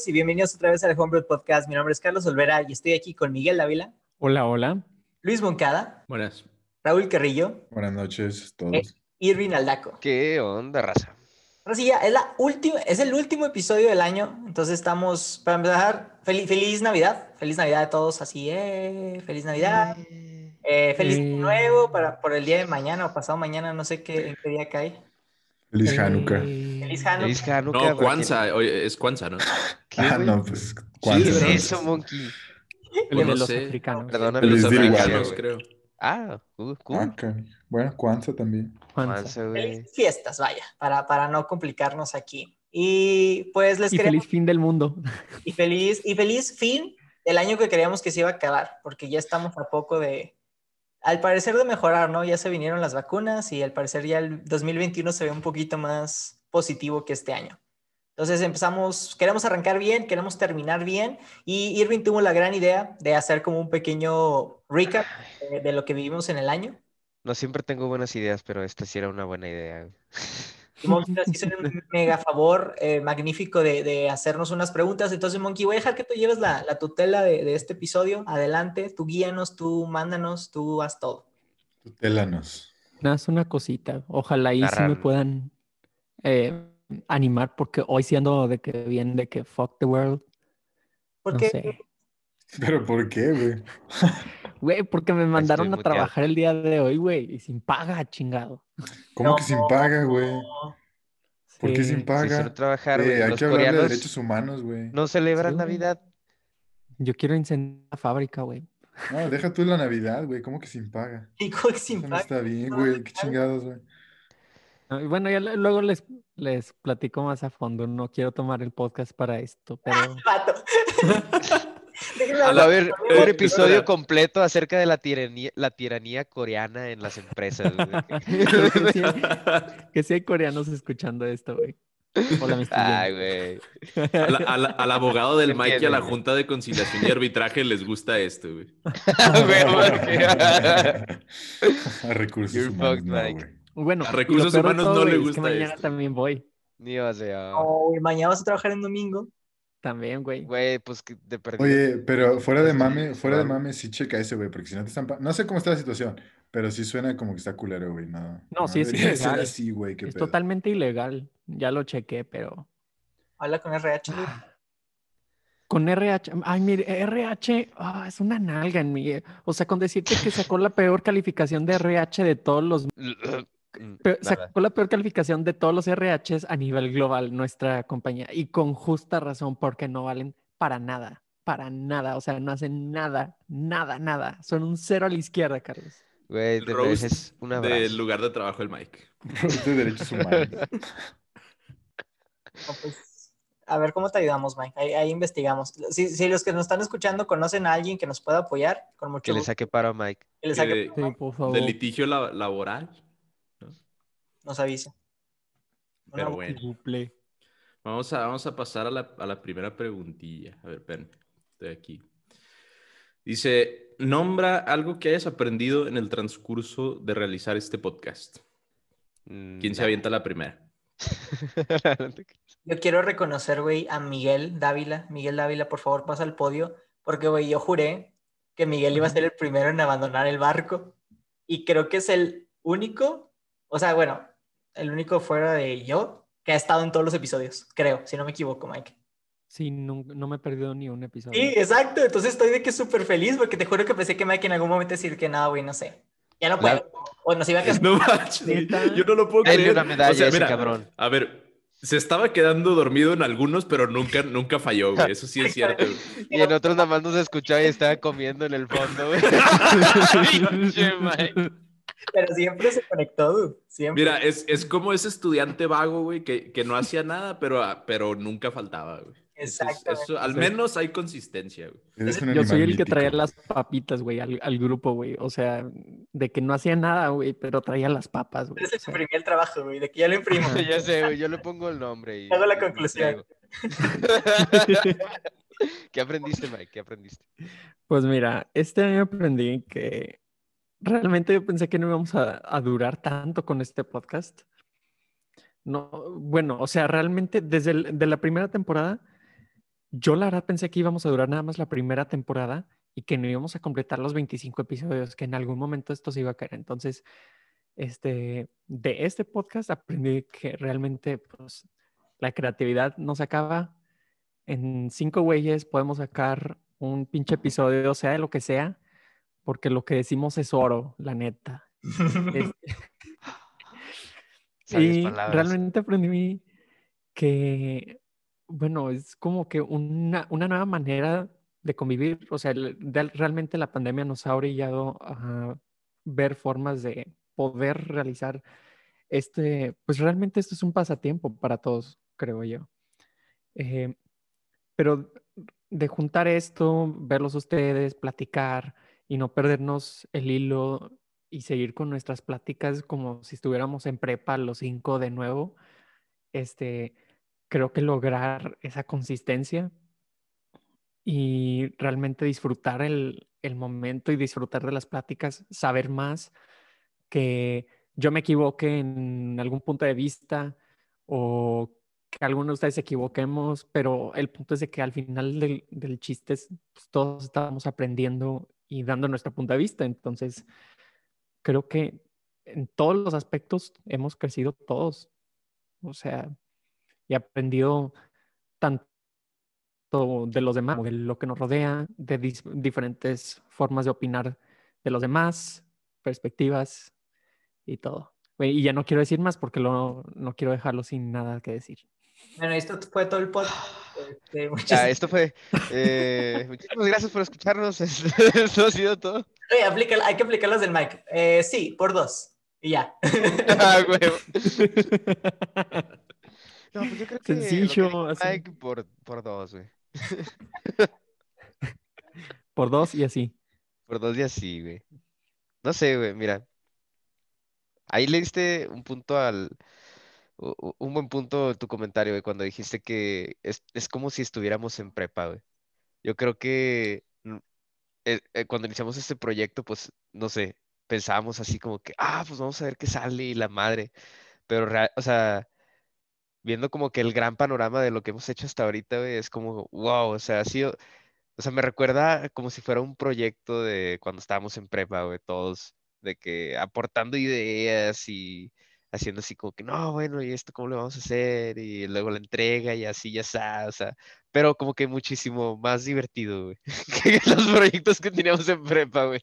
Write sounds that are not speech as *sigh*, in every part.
todos y bienvenidos otra vez al Homebrew Podcast. Mi nombre es Carlos Olvera y estoy aquí con Miguel Dávila. Hola, hola. Luis Moncada. Buenas. Raúl Carrillo. Buenas noches a todos. Eh, Irving Aldaco. ¿Qué onda, raza? Ahora sí, ya es, la última, es el último episodio del año, entonces estamos, para empezar, feliz, feliz Navidad, feliz Navidad a todos, así, eh, feliz Navidad, eh, feliz Eh. nuevo para, por el día de mañana o pasado mañana, no sé qué, en qué día cae. Feliz Hanukkah. Feliz Hanukkah. Feliz Hanukkah. No, Kwanzaa, oye, es Kwanzaa, ¿no? *laughs* ¿Qué, Ah, no, pues. ¿Qué ¿cuántos es eso, Monkey? El de no los sé. africanos. Perdóname. Los Feliz día, africanos, güey. creo. Ah, uh, cool. Ah. Bueno, Kwanzaa también. Kwanzaa. Kwanzaa, güey. Feliz fiestas, vaya, para, para no complicarnos aquí. Y pues les Y queremos, feliz fin del mundo. y feliz, y feliz fin del año que creíamos que se iba a acabar, porque ya estamos a poco de, al parecer de mejorar, ¿no? Ya se vinieron las vacunas y al parecer ya el 2021 se ve un poquito más positivo que este año. Entonces empezamos, queremos arrancar bien, queremos terminar bien y Irving tuvo la gran idea de hacer como un pequeño recap de, de lo que vivimos en el año. No siempre tengo buenas ideas, pero esta sí era una buena idea. *laughs* nos hizo un *laughs* mega favor eh, magnífico de, de hacernos unas preguntas. Entonces, Monkey, voy a dejar que tú lleves la, la tutela de, de este episodio. Adelante, tú guíanos, tú mándanos, tú haz todo. Tutélanos. Nada, es una cosita. Ojalá y sí me puedan eh, animar, porque hoy siendo de que bien de que fuck the world. No Porque sé. ¿Pero por qué, güey? *laughs* Güey, porque me mandaron a muteado. trabajar el día de hoy, güey, y sin paga, chingado. ¿Cómo No. que sin paga, güey? ¿Por qué sin paga? trabajar, Eh, hay Los que hablar de derechos humanos, güey. no celebran Sí. Navidad. Yo quiero incendiar la fábrica, güey. No, deja tú la Navidad, güey. ¿Cómo que sin paga? y con- sin Eso no paga. está bien, güey. Qué chingados, güey. Y Bueno, ya luego les, les platico más a fondo. No quiero tomar el podcast para esto, pero *laughs* *laughs* A ver, un episodio completo acerca de la tiranía, la tiranía coreana en las empresas. *laughs* que, sí, que sí hay coreanos escuchando esto, güey. Hola, Ay, güey. Al, al- al abogado del Mike y a la güey. Junta de Conciliación y Arbitraje les gusta esto, güey. *laughs* A *laughs* recursos You're humanos, fucked, no. Bueno, A recursos humanos todo, no le güey, es que gusta mañana esto. también voy. Ni o sea, Oh, mañana vas a trabajar en domingo. También, güey. güey, pues que de perdido. Oye, pero *laughs* fuera de mame, fuera de mame, sí checa ese, güey, porque si no te están... No sé cómo está la situación, pero sí suena como que está culero, güey. No, No, sí es ilegal. así, güey, Es pedo. totalmente ilegal. Ya lo chequé, pero. Habla con RH. Con RH. Ay, mire, RH ah, es una nalga en mí. O sea, con decirte que sacó la peor calificación de RH de todos los. *clears throat* Mm, pe- nada. sacó la peor calificación de todos los RHs a nivel global, nuestra compañía. Y con justa razón, porque no valen para nada. Para nada. O sea, no hacen nada, nada, nada. Son un cero a la izquierda, Carlos. Güey, te mereces un abrazo. Del lugar de trabajo del Mike. *laughs* de derechos humanos. No, pues, a ver cómo te ayudamos, Mike. Ahí, ahí investigamos. Si, si los que nos están escuchando conocen a alguien que nos pueda apoyar, con mucho Que le gusto. saque paro a Mike. que le Que saque- de- Sí, por favor. Del litigio la- laboral. Nos avise. Una Pero bu- bueno. Vamos a, vamos a pasar a la, a la primera preguntilla. A ver, espérenme. Estoy aquí. Dice, nombra algo que hayas aprendido en el transcurso de realizar este podcast. Mm, ¿Quién se avienta la primera? *laughs* Yo quiero reconocer, güey, a Miguel Dávila. Miguel Dávila, por favor, pasa al podio. Porque, güey, yo juré que Miguel iba a ser el primero en abandonar el barco. Y creo que es el único, o sea, bueno, el único fuera de yo que ha estado en todos los episodios. Creo, si no me equivoco, Mike. Sí, no, no me he perdido ni un episodio. Sí, exacto. Entonces estoy de que súper feliz porque te juro que pensé que Mike en algún momento decir que nada, güey, no sé. Ya no puedo. O nos iba a quedar. No yo no lo puedo Denle creer. una medalla O sea, a ese mira, cabrón. A ver, se estaba quedando dormido en algunos, pero nunca, nunca falló, güey. Eso sí es cierto. güey. *laughs* Y en otros nada más nos escuchaba y estaba comiendo en el fondo, güey. *laughs* Pero siempre se conectó, dude. Siempre. Mira, es, es como ese estudiante vago, güey, que, que no hacía nada, pero, ah, pero nunca faltaba, güey. Eso- al menos hay consistencia, güey. Yo soy el que traía mítico. las papitas, güey, al, al grupo, güey. O sea, de que no hacía nada, güey, pero traía las papas, güey. Entonces imprimí el trabajo, güey, de que ya lo imprimo. *laughs* ya sé, güey, yo le pongo el nombre y... Hago la conclusión. *laughs* *laughs* ¿Qué aprendiste, Mike? ¿Qué aprendiste? Pues mira, este año aprendí que realmente yo pensé que no íbamos a, durar tanto con este podcast. No, bueno, o sea, realmente desde de la primera temporada yo la verdad pensé que íbamos a durar nada más la primera temporada y que no íbamos a completar los 25 episodios, que en algún momento esto se iba a caer. Entonces, este, de este podcast aprendí que realmente pues, la creatividad no se acaba. En cinco güeyes podemos sacar un pinche episodio, sea de lo que sea, porque lo que decimos es oro, la neta. Este, *laughs* *laughs* y palabras. realmente aprendí que, bueno, es como que una, una nueva manera de convivir. O sea, el- de- realmente la pandemia nos ha orillado a ver formas de poder realizar este, pues realmente esto es un pasatiempo para todos, creo yo. Eh, pero de juntar esto, verlos ustedes, platicar y no perdernos el hilo y seguir con nuestras pláticas como si estuviéramos en prepa los cinco de nuevo, este, creo que lograr esa consistencia y realmente disfrutar el, el momento y disfrutar de las pláticas, saber más que yo me equivoque en algún punto de vista o que alguno de ustedes se equivoquemos, pero el punto es de que al final del, del chiste es, pues, todos estamos aprendiendo y dando nuestro punto de vista. Entonces, creo que en todos los aspectos hemos crecido todos. O sea, y aprendido tanto de los demás, de lo que nos rodea, de diferentes formas de opinar de los demás, perspectivas y todo. Y ya no quiero decir más porque lo- no quiero dejarlo sin nada que decir. Bueno, esto fue todo el podcast. Este, *laughs* muchas- Ya, esto fue. eh, muchísimas gracias por escucharnos. *laughs* Esto ha sido todo. Oye, aplica- hay que aplicar las del Mike. Eh, sí, por dos. Y ya. *laughs* Ah, huevo. No, pues yo creo que. lo que Sencillo, así. Mike por, por dos, güey. Por dos y así. Por dos días sí, güey. No sé, güey, mira. Ahí le diste un punto al. Un buen punto tu comentario, güey, cuando dijiste que es, es como si estuviéramos en prepa, güey. Yo creo que eh, eh, cuando iniciamos este proyecto, pues, no sé, pensábamos así como que, ah, pues vamos a ver qué sale y la madre. Pero, o sea, viendo como que el gran panorama de lo que hemos hecho hasta ahorita, güey, es como, wow, o sea, ha sido, o sea, me recuerda como si fuera un proyecto de cuando estábamos en prepa, güey, todos, de que aportando ideas y haciendo así como que, no, bueno, ¿y esto cómo lo vamos a hacer? Y luego la entrega y así ya está, o sea, pero como que muchísimo más divertido, güey, *laughs* que *laughs* los proyectos que teníamos en prepa, güey.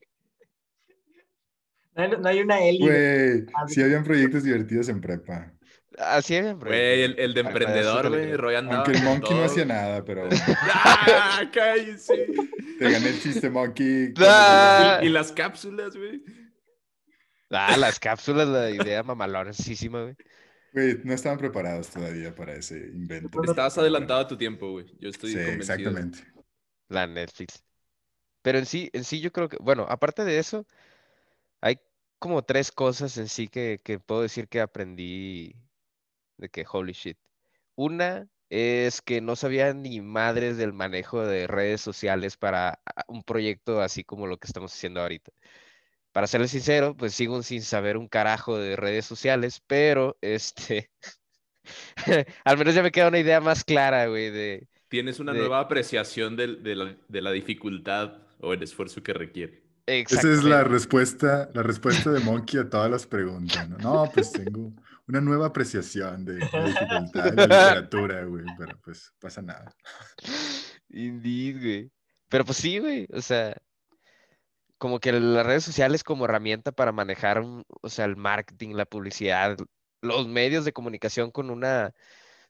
No hay, no hay una Eli. Güey, sí habían proyectos divertidos en prepa. Así habían Güey, el, el de para emprendedor, güey. Roy andaba Aunque el Monkey no hacía nada, pero *laughs* ¡Ah, cállese! te gané el chiste, Monkey. Ah. Y, y las cápsulas, güey. Ah, las cápsulas, la idea mamaloncísima, güey. Güey, no estaban preparados todavía para ese invento. Estabas adelantado a tu tiempo, güey. Yo estoy Sí, convencido. exactamente. La Netflix. Pero en sí, en sí yo creo que, bueno, aparte de eso, hay como tres cosas en sí que, que puedo decir que aprendí de que holy shit. Una es que no sabía ni madres del manejo de redes sociales para a- un proyecto así como lo que estamos haciendo ahorita. Para serles sincero, pues sigo sin saber un carajo de redes sociales, pero *laughs* este, *laughs* al menos ya me queda una idea más clara, güey, de, Tienes una De- nueva apreciación del- de, la, de la dificultad o el esfuerzo que requiere. Esa es la respuesta, la respuesta de *laughs* Monkey a todas las preguntas. No, No, pues tengo una nueva apreciación de la dificultad de la literatura, güey, pero pues pasa nada. Indeed, güey. Pero pues sí, güey. O sea, como que las redes sociales como herramienta para manejar, o sea, el marketing, la publicidad, los medios de comunicación con una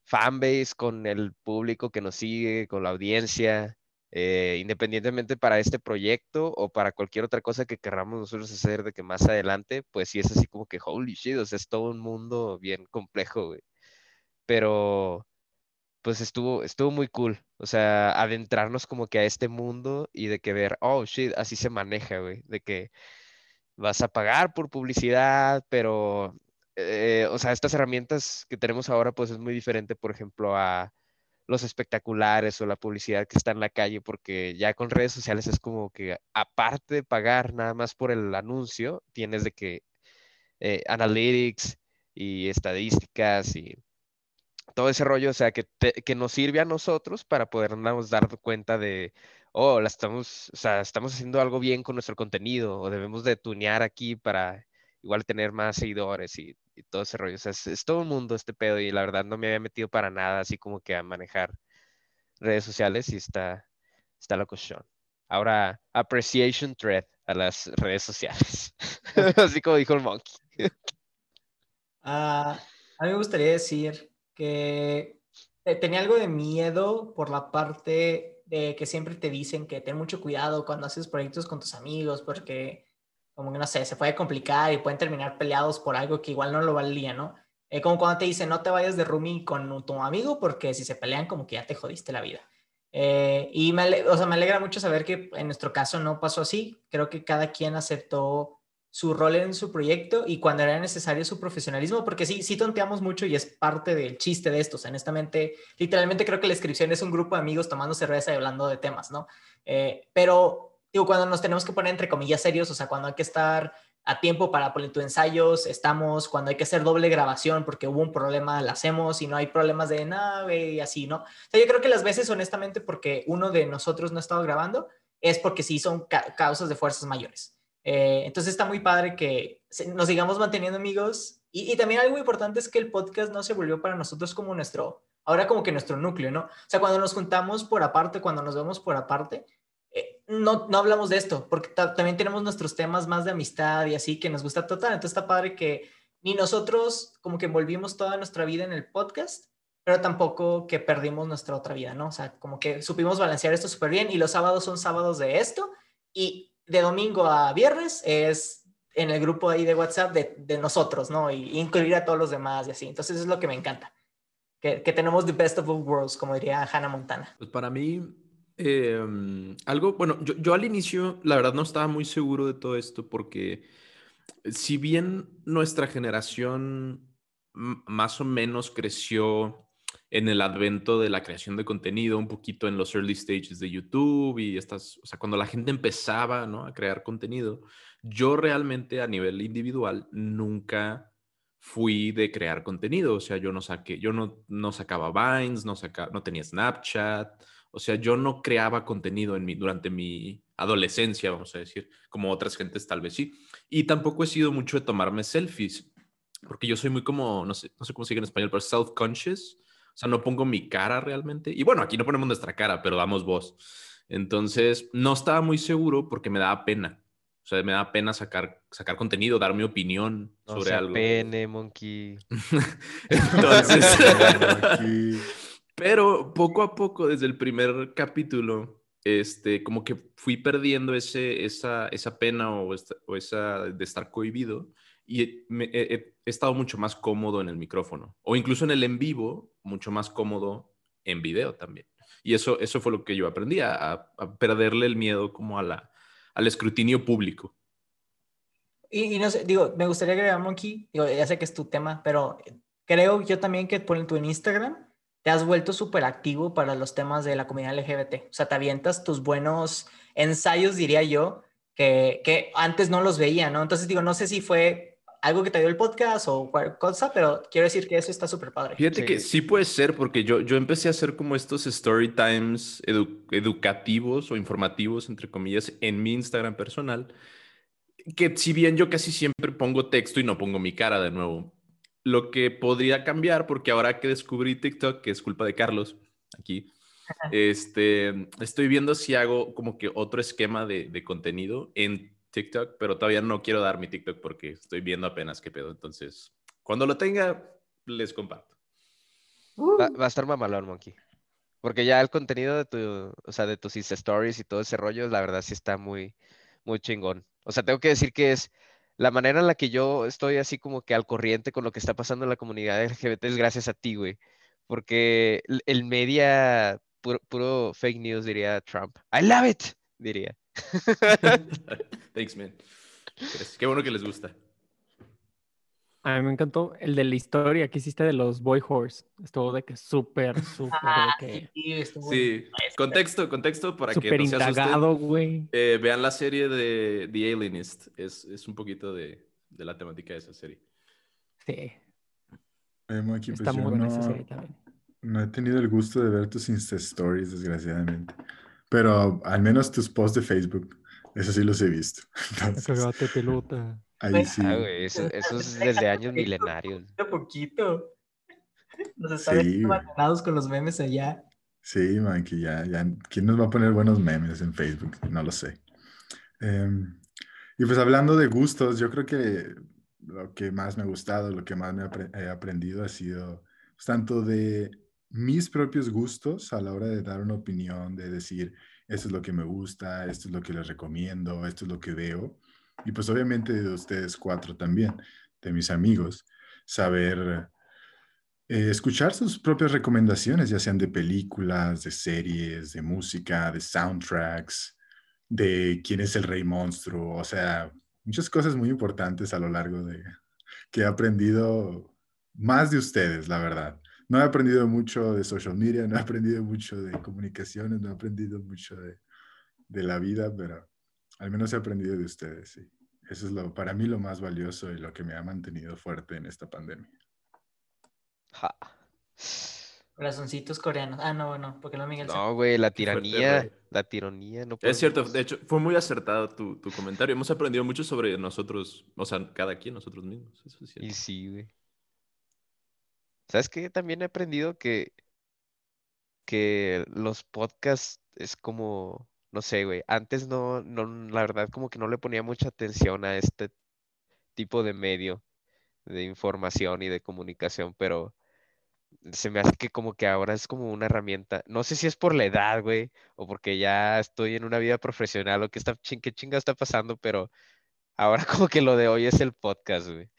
fanbase, con el público que nos sigue, con la audiencia, eh, independientemente para este proyecto o para cualquier otra cosa que querramos nosotros hacer de que más adelante, pues sí es así como que holy shit, o sea, es todo un mundo bien complejo, güey. Pero pues estuvo, estuvo muy cool. O sea, adentrarnos como que a este mundo y de que ver, oh, shit, así se maneja, güey. De que vas a pagar por publicidad, pero, eh, o sea, estas herramientas que tenemos ahora, pues es muy diferente, por ejemplo, a los espectaculares o la publicidad que está en la calle, porque ya con redes sociales es como que aparte de pagar nada más por el anuncio, tienes de que eh, analytics y estadísticas y todo ese rollo, o sea, que, te- que nos sirve a nosotros para podernos dar cuenta de, oh, la estamos, o sea, estamos haciendo algo bien con nuestro contenido, o debemos de tunear aquí para igual tener más seguidores y, y todo ese rollo. O sea, es, es todo un mundo este pedo y la verdad no me había metido para nada así como que a manejar redes sociales y está, está la cuestión. Ahora, appreciation thread a las redes sociales. *laughs* Así como dijo el monkey. Ah, a mí me gustaría decir que te- tenía algo de miedo por la parte de que siempre te dicen que ten mucho cuidado cuando haces proyectos con tus amigos porque como que no sé, se puede complicar y pueden terminar peleados por algo que igual no lo valía, ¿no? Eh, como cuando te dicen no te vayas de roomie con tu amigo porque si se pelean como que ya te jodiste la vida. Eh, y me, o sea, me alegra mucho saber que en nuestro caso no pasó así. Creo que cada quien aceptó su rol en su proyecto y cuando era necesario su profesionalismo, porque sí, sí tonteamos mucho y es parte del chiste de esto. O sea, honestamente, literalmente creo que la descripción es un grupo de amigos tomando cerveza y hablando de temas, ¿no? Eh, pero, digo, cuando nos tenemos que poner entre comillas serios, o sea, cuando hay que estar a tiempo para poner tu ensayos, estamos, cuando hay que hacer doble grabación porque hubo un problema, la hacemos y no hay problemas de nave y así, ¿no? O sea, yo creo que las veces, honestamente, porque uno de nosotros no ha estado grabando, es porque sí son ca- causas de fuerzas mayores. Eh, entonces está muy padre que nos sigamos manteniendo amigos. Y, y también algo importante es que el podcast no se volvió para nosotros como nuestro, ahora como que nuestro núcleo, ¿no? O sea, cuando nos juntamos por aparte, cuando nos vemos por aparte, eh, no, no hablamos de esto, porque ta- también tenemos nuestros temas más de amistad y así que nos gusta total. Entonces está padre que ni nosotros como que envolvimos toda nuestra vida en el podcast, pero tampoco que perdimos nuestra otra vida, ¿no? O sea, como que supimos balancear esto súper bien y los sábados son sábados de esto y de domingo a viernes es en el grupo ahí de WhatsApp de, de nosotros, ¿no? Y incluir a todos los demás y así. Entonces es lo que me encanta. Que, que tenemos the best of both worlds, como diría Hannah Montana. Pues para mí, eh, algo, bueno, yo, yo al inicio, la verdad, no estaba muy seguro de todo esto porque si bien nuestra generación más o menos creció en el advento de la creación de contenido, un poquito en los early stages de YouTube y estas, o sea, cuando la gente empezaba, ¿no? a crear contenido, yo realmente a nivel individual nunca fui de crear contenido, o sea, yo no saqué, yo no, no sacaba Vines, no, saca, no tenía Snapchat, o sea, yo no creaba contenido en mi, durante mi adolescencia, vamos a decir, como otras gentes tal vez sí. Y tampoco he sido mucho de tomarme selfies, porque yo soy muy como, no sé, no sé cómo se dice en español, pero self-conscious. O sea, no pongo mi cara realmente. Y bueno, aquí no ponemos nuestra cara, pero damos voz. Entonces, no estaba muy seguro porque me daba pena. O sea, me daba pena sacar, sacar contenido, dar mi opinión No sobre sea algo. pene, monkey. *laughs* Entonces, *laughs* *laughs* pero poco a poco, desde el primer capítulo, este, como que fui perdiendo ese, esa, esa pena o, esta- o esa de estar cohibido y me- he- he estado mucho más cómodo en el micrófono o incluso en el en vivo, mucho más cómodo en video también. Y eso, eso fue lo que yo aprendí, a, a perderle el miedo como a la, al escrutinio público. Y, y no sé, digo, me gustaría agregar, Monkey, digo, ya sé que es tu tema, pero creo yo también que por tu Instagram te has vuelto súper activo para los temas de la comunidad LGBT. O sea, te avientas tus buenos ensayos, diría yo, que, que antes no los veía, ¿no? Entonces, digo, no sé si fue algo que te dio el podcast o cualquier cosa, pero quiero decir que eso está súper padre. Fíjate Sí. que sí puede ser, porque yo, yo empecé a hacer como estos story times edu- educativos o informativos, entre comillas, en mi Instagram personal, que si bien yo casi siempre pongo texto y no pongo mi cara de nuevo, lo que podría cambiar, porque ahora que descubrí TikTok, que es culpa de Carlos, aquí, este, estoy viendo si hago como que otro esquema de, de contenido en TikTok, pero todavía no quiero dar mi TikTok porque estoy viendo apenas qué pedo. Entonces, cuando lo tenga, les comparto. Va, va a estar mamalón, monkey. Porque ya el contenido de tu, o sea, de tus Insta Stories y todo ese rollo, la verdad sí está muy, muy chingón. O sea, tengo que decir que es la manera en la que yo estoy así como que al corriente con lo que está pasando en la comunidad LGBT es gracias a ti, güey. Porque el, media, puro, puro fake news, diría Trump. I love it, diría. *laughs* Thanks, man. Qué bueno que les gusta. A mí me encantó el de la historia que hiciste de los Boy Horse. Estuvo de que súper, *laughs* súper, Ah, que sí, contexto, contexto para que no indagado, güey. Eh, vean la serie de The Alienist. Es, es un poquito de, de la temática de esa serie. Sí. Pues Está yo muy buena esa serie también. No he tenido el gusto de ver tus Insta Stories, desgraciadamente. Pero al menos tus posts de Facebook, eso sí los he visto. *laughs* Entonces, Cagate pelota. ahí sí. Ah, güey, eso, eso es desde *laughs* años milenarios. De poquito. Nos están Sí, con los memes allá. Sí, man, que ya, ya. ¿Quién nos va a poner buenos memes en Facebook? No lo sé. Em, y pues hablando de gustos, yo creo que lo que más me ha gustado, lo que más me he aprendido ha sido pues, tanto de mis propios gustos a la hora de dar una opinión, de decir, esto es lo que me gusta, esto es lo que les recomiendo, esto es lo que veo. Y pues obviamente de ustedes cuatro también, de mis amigos, saber eh, escuchar sus propias recomendaciones, ya sean de películas, de series, de música, de soundtracks, de quién es el rey monstruo, o sea, muchas cosas muy importantes a lo largo de que he aprendido más de ustedes, la verdad. No he aprendido mucho de social media, no he aprendido mucho de comunicaciones, no he aprendido mucho de, de la vida, pero al menos he aprendido de ustedes, sí. Eso es lo, para mí lo más valioso y lo que me ha mantenido fuerte en esta pandemia. Ja. Corazoncitos coreanos. Ah, no, no, porque no Miguel. No, güey, la fuerte, tiranía, la tiranía, no Es cierto, de hecho, fue muy acertado tu, tu comentario. Hemos aprendido mucho sobre nosotros, o sea, cada quien, nosotros mismos. Eso es Y sí, güey. ¿Sabes qué? También he aprendido que, que los podcasts es como, no sé, güey. Antes no, no, la verdad, como que no le ponía mucha atención a este tipo de medio de información y de comunicación, pero se me hace que como que ahora es como una herramienta. No sé si es por la edad, güey, o porque ya estoy en una vida profesional o qué está, qué chinga está pasando, pero ahora *laughs* como que lo de hoy es el podcast, güey.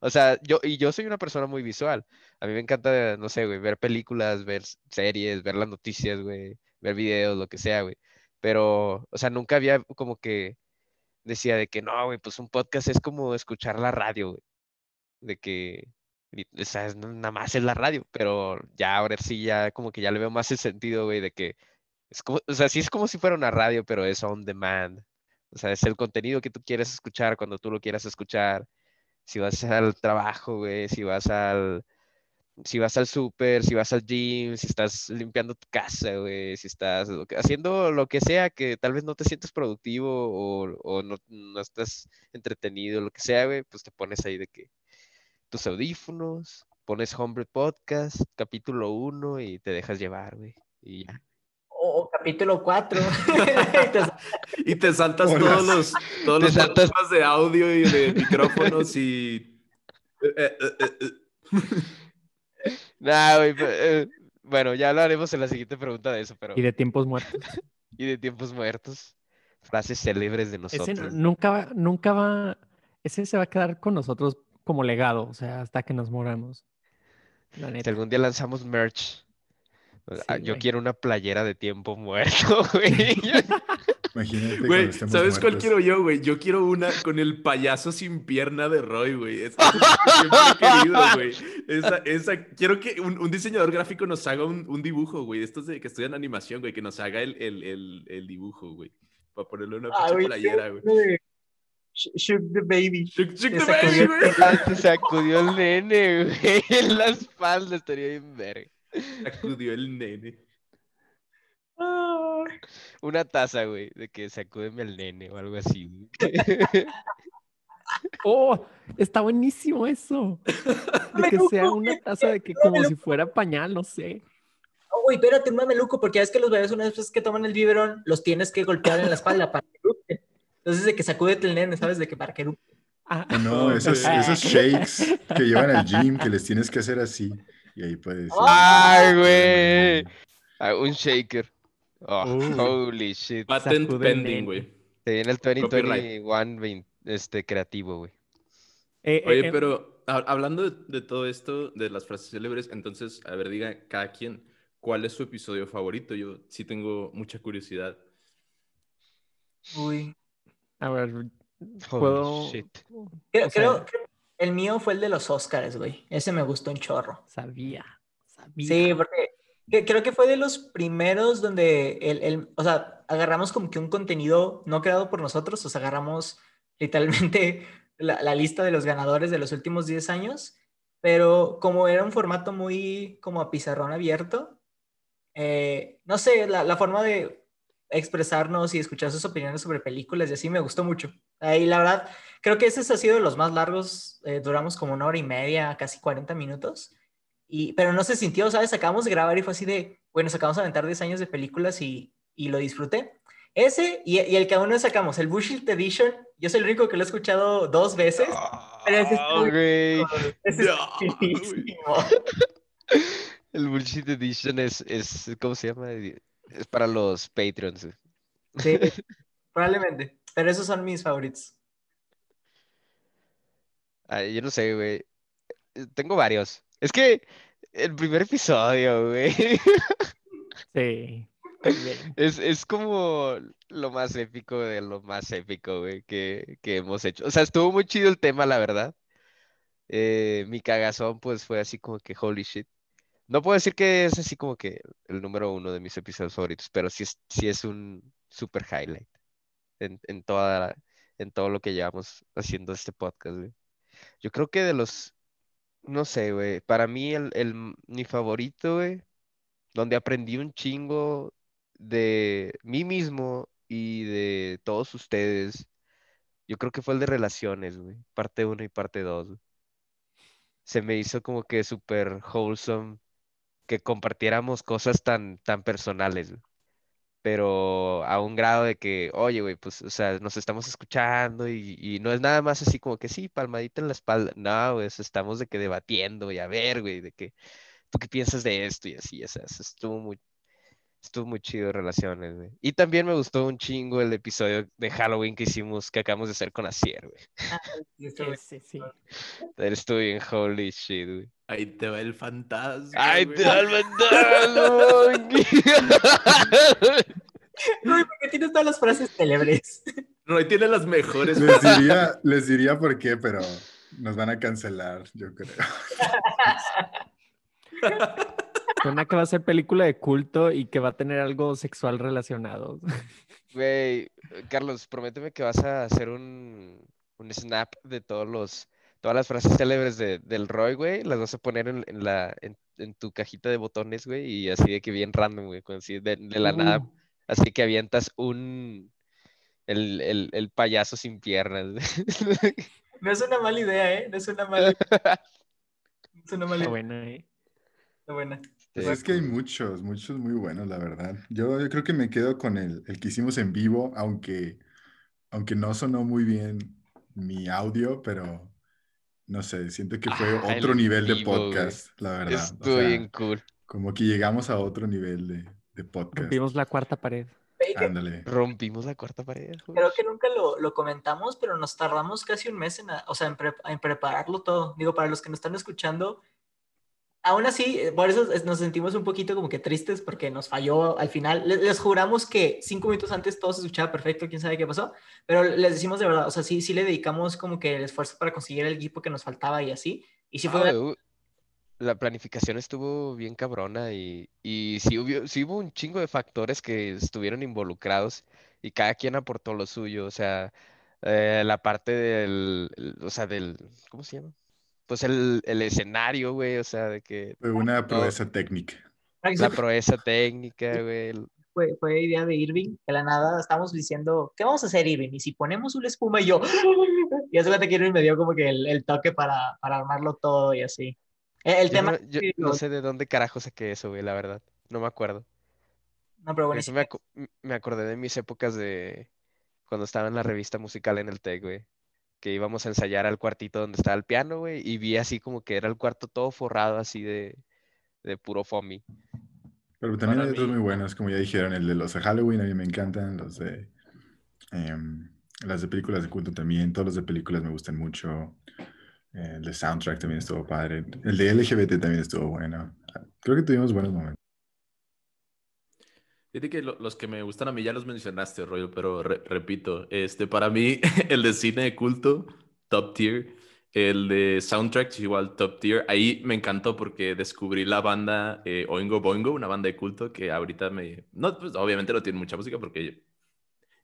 O sea, yo, y yo soy una persona muy visual. A mí me encanta, no sé, güey, ver películas, ver series, ver las noticias, güey, ver videos, lo que sea, güey. Pero, o sea, nunca había como que decía de que no, güey, pues un podcast es como escuchar la radio, güey. De que, o sea, es- nada más es la radio, pero ya ahora sí, ya como que ya le veo más el sentido, güey, de que es como, o sea, sí es como si fuera una radio, pero es on demand. O sea, es el contenido que tú quieres escuchar cuando tú lo quieras escuchar si vas al trabajo, güey, si vas al, si vas al súper, si vas al gym, si estás limpiando tu casa, güey, si estás haciendo lo que sea que tal vez no te sientes productivo o, o no, no estás entretenido, lo que sea, güey, pues te pones ahí de que tus audífonos, pones Homebrew Podcast, capítulo 1 y te dejas llevar, güey. Y ya. Capítulo 4. *laughs* Y te saltas Hola. todos los, todos los saltas- de audio y de micrófonos y... eh, eh, eh. Nah, güey, eh, bueno, ya hablaremos en la siguiente pregunta de eso, pero... Y de tiempos muertos. *laughs* Y de tiempos muertos. Frases célebres de Ese nosotros. nunca va, nunca va, ese se va a quedar con nosotros como legado, o sea, hasta que nos moramos. La Si algún día lanzamos merch, Sí, yo güey. quiero una playera de tiempo muerto, *laughs* güey. Imagínate Güey, ¿sabes cuál quiero yo, güey? Yo quiero una con el payaso sin pierna de Roy, güey. Es *laughs* querido, güey. Esa, esa, quiero que un, un diseñador gráfico nos haga un, un dibujo, güey. Estos de que estudian animación, güey, que nos haga el, el, el, el dibujo, güey. Para ponerle una Ah, pinche güey, playera, güey. Sh- Shook the baby. Shook, shook the baby, güey. Ah, Se sacudió el nene, güey. *laughs* En la espalda estaría bien verga. *laughs* Sacudió el nene. Ah, Una taza, güey, de que sacúdeme el nene o algo así. güey. *laughs* Oh, está buenísimo eso. De que sea una taza de que como si fuera pañal, no sé. Oh, güey, espérate, no maluco, porque es que los bebés una vez que toman el biberón, los tienes que golpear en la espalda para que. Entonces, de que sacúdete el nene, ¿sabes? De que para que. Ah, no, esos, Ok. esos shakes que llevan al gym, que les tienes que hacer así. Y ahí puedes. ¡Ay, güey! Ah, un shaker. Oh, Uh. holy shit. Patent pending, güey. Se viene el Copyright. 2021 vein- este, creativo, güey. eh, eh, Oye, eh, pero ha- hablando de, de todo esto, de las frases célebres, entonces, a ver, diga cada quien, ¿cuál es su episodio favorito? Yo sí tengo mucha curiosidad. Uy. A ver, Holy puedo. shit. Creo, O sea- creo- creo- el mío fue el de los Oscars, güey. Ese me gustó un chorro. Sabía, sabía. Sí, porque que- creo que fue de los primeros donde el, el- o sea, agarramos como que un contenido no creado por nosotros, o sea, agarramos literalmente *laughs* la, la lista de los ganadores de los últimos 10 años pero como era un formato muy como a pizarrón abierto, eh, no sé, la, la, forma de expresarnos y escuchar sus opiniones sobre películas y así me gustó mucho. Y la verdad, creo que ese ha sido de los más largos, eh, duramos como una hora y media, casi 40 minutos, y, pero no se sintió, ¿sabes? Acabamos de grabar y fue así de, bueno, sacamos a aventar 10 años de películas y, y lo disfruté. Ese y, y, el que aún no sacamos, el Bullshit Edition, yo soy el único que lo he escuchado dos veces. pero ese es, oh, *laughs* El Bullshit Edition es, es, ¿cómo se llama? Es para los Patreons. Sí, probablemente. Pero esos son mis favoritos. Ay, yo no sé, güey. Tengo varios. Es que el primer episodio, güey. *laughs* Sí. *laughs* Es, es, como lo más épico de lo más épico, güey, que, que, hemos hecho. O sea, estuvo muy chido el tema, la verdad. Eh, mi cagazón, pues, fue así como que holy shit. No puedo decir que es así como que el número uno de mis episodios favoritos, pero sí es, sí es un super highlight en, en, toda, en todo lo que llevamos haciendo este podcast. Yo creo que de los, no sé, güey, para mí el, el, mi favorito, güey, donde aprendí un chingo de mí mismo y de todos ustedes, yo creo que fue el de relaciones, güey, parte uno y parte dos. Se me hizo como que súper wholesome que compartiéramos cosas tan, tan personales, pero a un grado de que, oye, güey, pues, o sea, nos estamos escuchando y, no es nada más así como que sí, palmadita en la espalda, no, güey, estamos de que debatiendo y a ver, güey, de que, ¿tú qué piensas de esto? Y así, o sea, estuvo muy, estuvo muy chido relaciones, güey. Y también me gustó un chingo el episodio de Halloween que hicimos, que acabamos de hacer con Asier, güey. Ah, sí, sí. Estuvo bien holy shit, güey. Ahí te va el fantasma. Ahí te va el fantasma. *laughs* No, porque tienes todas las frases célebres. No, ahí tiene las mejores. Les diría, les diría por qué, pero nos van a cancelar, yo creo. *laughs* *laughs* Suena que va a ser película de culto y que va a tener algo sexual relacionado. Güey, Carlos, prométeme que vas a hacer un, un snap de todos los todas las frases célebres de, del Roy, güey, las vas a poner en, en la, en, en, tu cajita de botones, güey, y así de que bien random, güey, así de, de, la nada, uh. así que avientas un, el, el, el payaso sin piernas. *laughs* No es una mala idea, ¿eh? No es una mala idea. *laughs* No es una mala idea. buena, ¿eh? Está buena. Pues es que hay muchos, muchos muy buenos, la verdad. Yo, yo creo que me quedo con el, el que hicimos en vivo, aunque, aunque no sonó muy bien mi audio, pero no sé, siento que fue ah, otro nivel de podcast, la verdad. Estuvo o sea, bien cool. Como que llegamos a otro nivel de, de podcast. Rompimos la cuarta pared. Ándale. Rompimos la cuarta pared. Creo que nunca lo, lo, comentamos, pero nos tardamos casi un mes en, o sea, en, pre en prepararlo todo. Digo, para los que nos están escuchando, aún así, eh, por eso nos sentimos un poquito como que tristes porque nos falló al final. Les, les, juramos que cinco minutos antes todo se escuchaba perfecto, quién sabe qué pasó, pero les decimos de verdad, o sea, sí, sí le dedicamos como que el esfuerzo para conseguir el equipo que nos faltaba y así. Y sí fue... Oh, la planificación estuvo bien cabrona y, y sí, hubo, sí hubo un chingo de factores que estuvieron involucrados y cada quien aportó lo suyo, o sea, eh, la parte del, o sea, del, ¿cómo se llama? Pues el, el escenario, güey, o sea, de que... Fue una proeza no, técnica. La proeza técnica, güey. Fue, fue, idea de Irving, que la nada estamos diciendo, ¿qué vamos a hacer, Irving? Y si ponemos una espuma y yo, *laughs* y hace cuenta que Irving me dio como que el, el toque para, para, armarlo todo y así. El, el yo tema... No, yo no sé de dónde carajo saqué eso, güey, la verdad. No me acuerdo. No, pero bueno. Eso me, ac me acordé de mis épocas de cuando estaba en la revista musical en el TEC, güey que íbamos a ensayar al cuartito donde estaba el piano, güey, y vi así como que era el cuarto todo forrado así de, de puro foamy. Pero también hay otros muy buenos, como ya dijeron, el de los de Halloween, a mí me encantan, los de... Eh, las de películas de culto también, todos los de películas me gustan mucho. El de soundtrack también estuvo padre. El de LGBT también estuvo bueno. Creo que tuvimos buenos momentos. Fíjate que lo, los que me gustan a mí ya los mencionaste, Rollo, pero re, repito, este, para mí *laughs* el de cine de culto, top tier, el de soundtracks igual top tier, ahí me encantó porque descubrí la banda eh, Oingo Boingo, una banda de culto que ahorita me, no, pues obviamente no tiene mucha música porque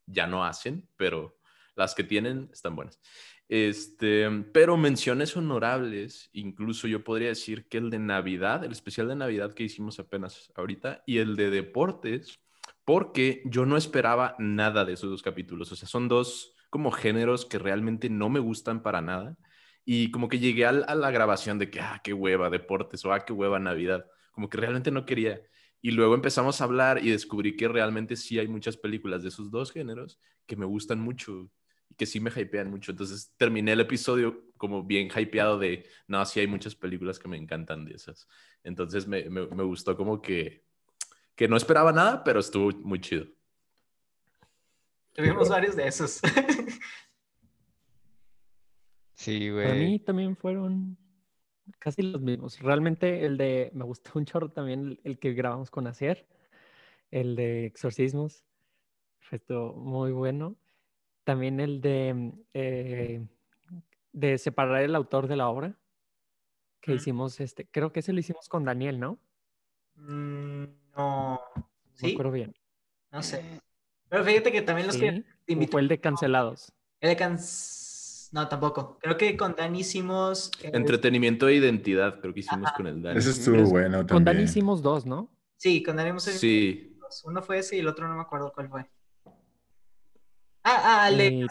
ya no hacen, pero las que tienen están buenas. Este, pero menciones honorables, incluso yo podría decir que el de Navidad, el especial de Navidad que hicimos apenas ahorita, y el de deportes, porque yo no esperaba nada de esos dos capítulos. O sea, son dos como géneros que realmente no me gustan para nada. Y como que llegué a, la grabación de que, ah, qué hueva deportes o ah, qué hueva Navidad. Como que realmente no quería. Y luego empezamos a hablar y descubrí que realmente sí hay muchas películas de esos dos géneros que me gustan mucho y que sí me hypean mucho. Entonces terminé el episodio como bien hypeado de, no, sí hay muchas películas que me encantan de esas. Entonces me, me, me gustó como que, que no esperaba nada, pero estuvo muy chido. Tuvimos varios de esos. *laughs* Sí, güey. Para mí también fueron casi los mismos. Realmente el de, me gustó un chorro también el, que grabamos con Acer, el de exorcismos, fue muy bueno. También el de, eh, de separar el autor de la obra, que hicimos, este, creo que ese lo hicimos con Daniel, ¿no? Mm, no. ¿Sí? Me acuerdo bien. No sé. Pero fíjate que también los que invitó. Fue el de cancelados. El de cancelados no, tampoco. Creo que con Dan hicimos. Entretenimiento e identidad, creo que hicimos con el Dan. Ese estuvo bueno también. Con Dan hicimos dos, ¿no? Sí, con Dan hicimos Sí. Uno fue ese y el otro no me acuerdo cuál fue. Ah, ah, el de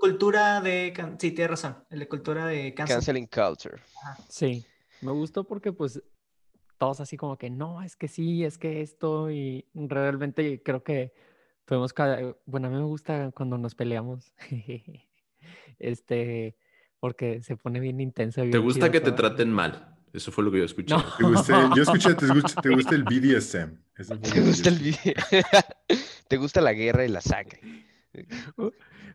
cultura de. Sí, tienes razón. El de cultura de Canceling culture. Sí. Me gustó porque, pues, todos así como que no, es que sí, es que esto. Y realmente creo que fuimos. Bueno, a mí me gusta cuando nos peleamos. *laughs* este, porque se pone bien intenso. ¿Te gusta que te traten mal? Eso fue lo que yo escuché. *laughs* yo escuché, te gusta, te gusta el BDSM. ¿Te gusta, el *laughs* te gusta la guerra y la sangre.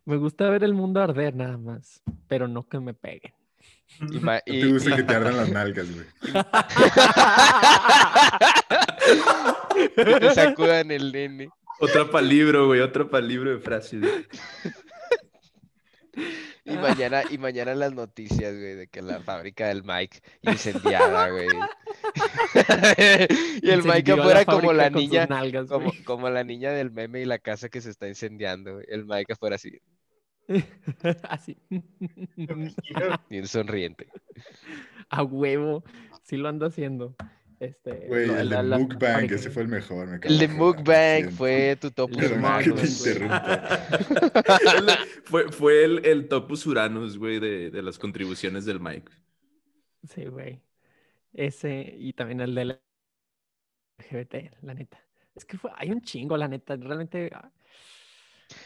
Me gusta ver el mundo arder nada más, pero no que me peguen. Y, te gusta que te ardan las *laughs* nalgas, güey. que te sacudan el nene. Otra para libro, güey, otra para libro de frases. *laughs* Y mañana, y mañana las noticias, güey, de que la fábrica del Mike incendiada, *laughs* güey. y el Mike afuera como la niña, como, como, la niña del meme y la casa que se está incendiando, güey. El Mike afuera así. *laughs* así. Bien sonriente. A huevo, sí lo ando haciendo. Este, Güey, el de Mukbang, ese fue el mejor. Me el de Mukbang fue tu Topus Uranus. *laughs* fue, fue el, el Topus Uranus, güey, de, de, las contribuciones del Mike. Sí, güey. Ese y también el de LGBT, la neta. Es que fue, hay un chingo, la neta. Realmente ah,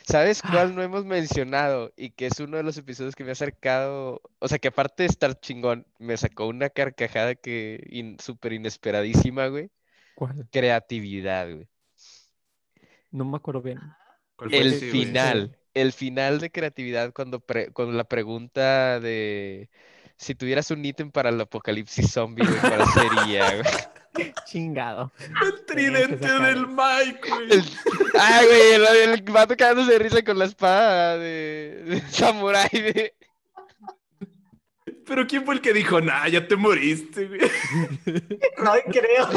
¿Sabes ah. cuál no hemos mencionado? Y que es uno de los episodios que me ha acercado, o sea, que aparte de estar chingón, me sacó una carcajada que súper inesperadísima, güey. ¿Cuál? Creatividad, güey. No me acuerdo bien. El final, el final de creatividad cuando, cuando la pregunta de si tuvieras un ítem para el apocalipsis zombie, güey, ¿cuál *laughs* sería, güey? *laughs* Chingado. El tridente del Mike, güey. Ay, güey, el, el vato quedándose de risa con la espada de, de samurai. Pero ¿quién fue el que dijo, nah, ya te moriste, güey? *laughs* Roy, creo.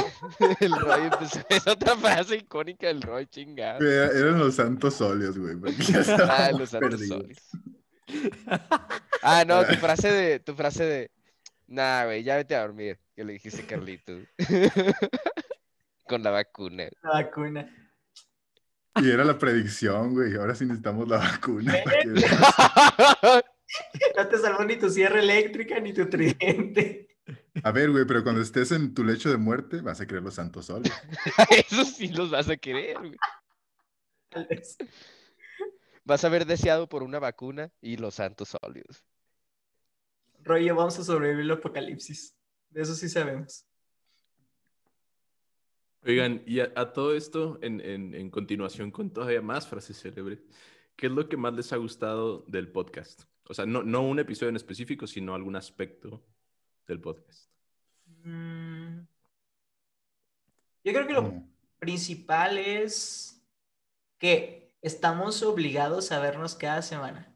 El Roy empezó. Es otra frase icónica del Roy, chingado. Eran los santos óleos, güey. Ah, los santos óleos. Ah, no, tu frase de, tu frase de, nah, güey, ya vete a dormir que le dijiste Carlitos. *laughs* Con la vacuna. La vacuna. Y era la predicción, güey. Ahora sí necesitamos la vacuna. *laughs* *laughs* no te salvó ni tu sierra eléctrica ni tu tridente. A ver, güey, pero cuando estés en tu lecho de muerte, vas a querer los santos solos. Eso sí los vas a querer, güey. Vas a haber deseado por una vacuna y los santos óleos. Rollo, vamos a sobrevivir el apocalipsis. De eso sí sabemos. Oigan, y a, todo esto, en, continuación con todavía más frases célebres, ¿qué es lo que más les ha gustado del podcast? O sea, no, un episodio en específico, sino algún aspecto del podcast. Mm. Yo creo que lo mm. principal es que estamos obligados a vernos cada semana.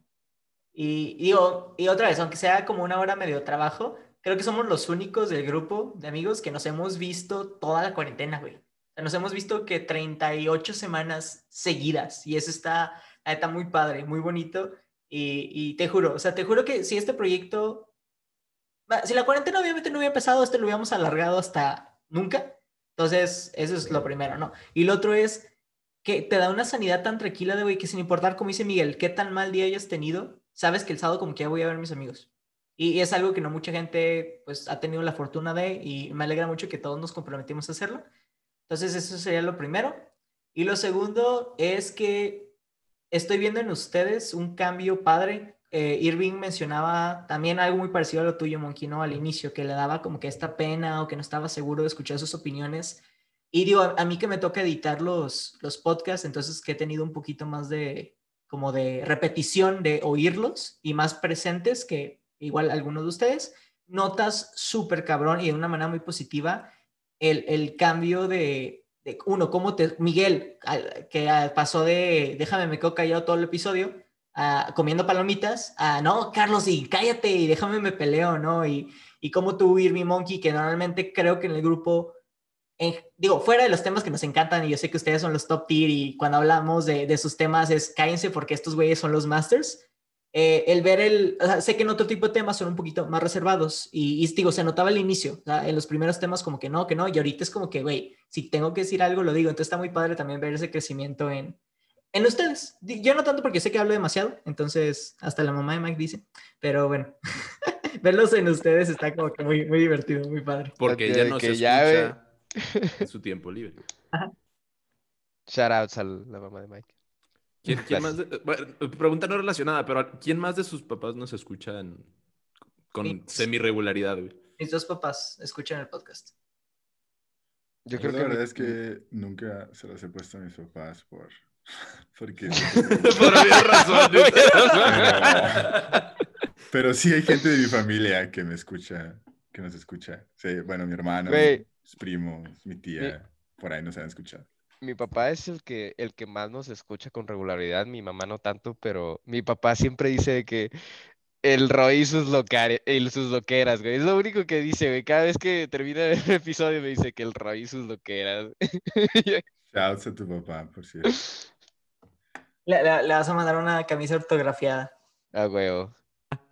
Y, digo, y otra vez, aunque sea como una hora medio trabajo, creo que somos los únicos del grupo de amigos que nos hemos visto toda la cuarentena, güey. nos hemos visto que 38 semanas seguidas y eso está, está muy padre, muy bonito. Y, y te juro, o sea, te juro que si este proyecto, si la cuarentena obviamente no hubiera empezado, este lo hubiéramos alargado hasta nunca. Entonces, eso es lo primero, ¿no? Y lo otro es que te da una sanidad tan tranquila de, güey, que sin importar, como dice Miguel, qué tan mal día hayas tenido, sabes que el sábado como que ya voy a ver a mis amigos. Y, es algo que no mucha gente, pues, ha tenido la fortuna de, y me alegra mucho que todos nos comprometimos a hacerlo. Entonces, eso sería lo primero. Y lo segundo es que estoy viendo en ustedes un cambio padre. Eh, Irving mencionaba también algo muy parecido a lo tuyo, Monkey, ¿no? Al inicio, que le daba como que esta pena o que no estaba seguro de escuchar sus opiniones. Y digo, a, a mí que me toca editar los, los podcasts, entonces que he tenido un poquito más de, como de repetición de oírlos y más presentes que igual algunos de ustedes, notas súper cabrón y de una manera muy positiva el, el cambio de, uno, cómo te, Miguel, que pasó de, déjame, me quedo callado todo el episodio, a comiendo palomitas, a, no, Carlos, y cállate, y déjame, me peleo, ¿no? Y, y cómo tú, Irving Monkey, que normalmente creo que en el grupo, en- digo, fuera de los temas que nos encantan, y yo sé que ustedes son los top tier, y cuando hablamos de, de sus temas es cállense porque estos güeyes son los masters. Eh, el ver el, o sea, sé que en otro tipo de temas son un poquito más reservados y, y digo, se notaba al inicio, o sea, en los primeros temas como que no, que no, y ahorita es como que, güey, si tengo que decir algo, lo digo, entonces está muy padre también ver ese crecimiento en, en ustedes. Yo no tanto porque sé que hablo demasiado, entonces hasta la mamá de Mike dice, pero bueno, *laughs* verlos en ustedes está como que muy, muy divertido, muy padre. Porque Que- ella no que se ya, escucha *laughs* en su tiempo libre. Shoutouts a la mamá de Mike. ¿Quién, quién más de- bueno, pregunta no relacionada, pero ¿quién más de sus papás nos escuchan con Sí. semi-regularidad, güey? Mis dos papás escuchan el podcast. Yo creo la que verdad mi- es que nunca se los he puesto a mis papás por... *laughs* Porque... *laughs* Por obvias razones. Pero sí hay gente de mi familia que me escucha, que nos escucha. Sí, bueno, mi hermano, Güey. Mis primos, mi tía, por ahí nos han escuchado. Mi papá es el que, el que más nos escucha con regularidad, mi mamá no tanto, pero mi papá siempre dice que el Roy y sus, locare- y sus loqueras, güey. Es lo único que dice, güey. Cada vez que termina el *laughs* episodio me dice que el Roy y sus loqueras. *laughs* Shouts a tu papá, por cierto. Le, le- le vas a mandar una camisa ortografiada. Ah, huevo.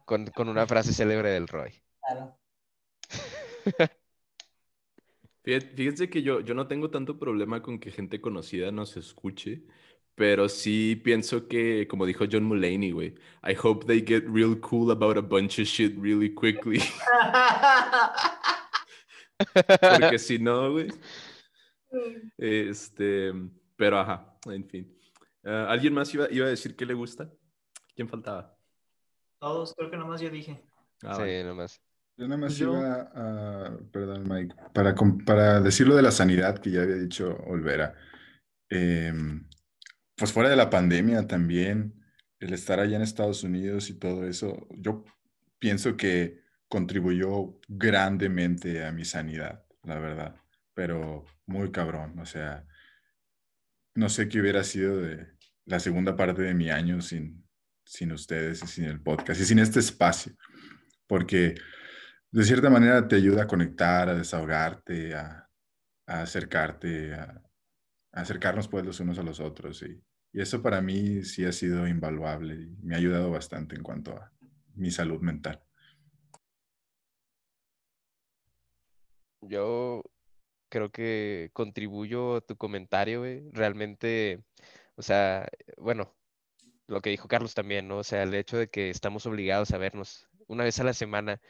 Con, con una frase célebre del Roy. Claro. *laughs* Fíjense que yo, yo no tengo tanto problema con que gente conocida nos escuche, pero sí pienso que, como dijo John Mulaney, güey, I hope they get real cool about a bunch of shit really quickly, *laughs* porque si no, güey, este, pero ajá, en fin. Ah, ¿alguien más iba, iba a decir que le gusta? ¿Quién faltaba? Todos, creo que nomás yo dije. Ah, sí, vale. nomás. Yo nada más Yo- iba a, perdón Mike, para, para decir lo de la sanidad que ya había dicho Olvera. Em, pues fuera de la pandemia también, el estar allá en Estados Unidos y todo eso, yo pienso que contribuyó grandemente a mi sanidad, la verdad, pero muy cabrón, o sea, no sé qué hubiera sido de la segunda parte de mi año sin, sin ustedes y sin el podcast y sin este espacio, porque de cierta manera te ayuda a conectar, a desahogarte, a, acercarte, a, acercarnos pues los unos a los otros. Y, eso para mí sí ha sido invaluable y me ha ayudado bastante en cuanto a mi salud mental. Yo creo que contribuyo a tu comentario. Realmente, o sea, bueno, lo que dijo Carlos también, ¿no? O sea, el hecho de que estamos obligados a vernos una vez a la semana,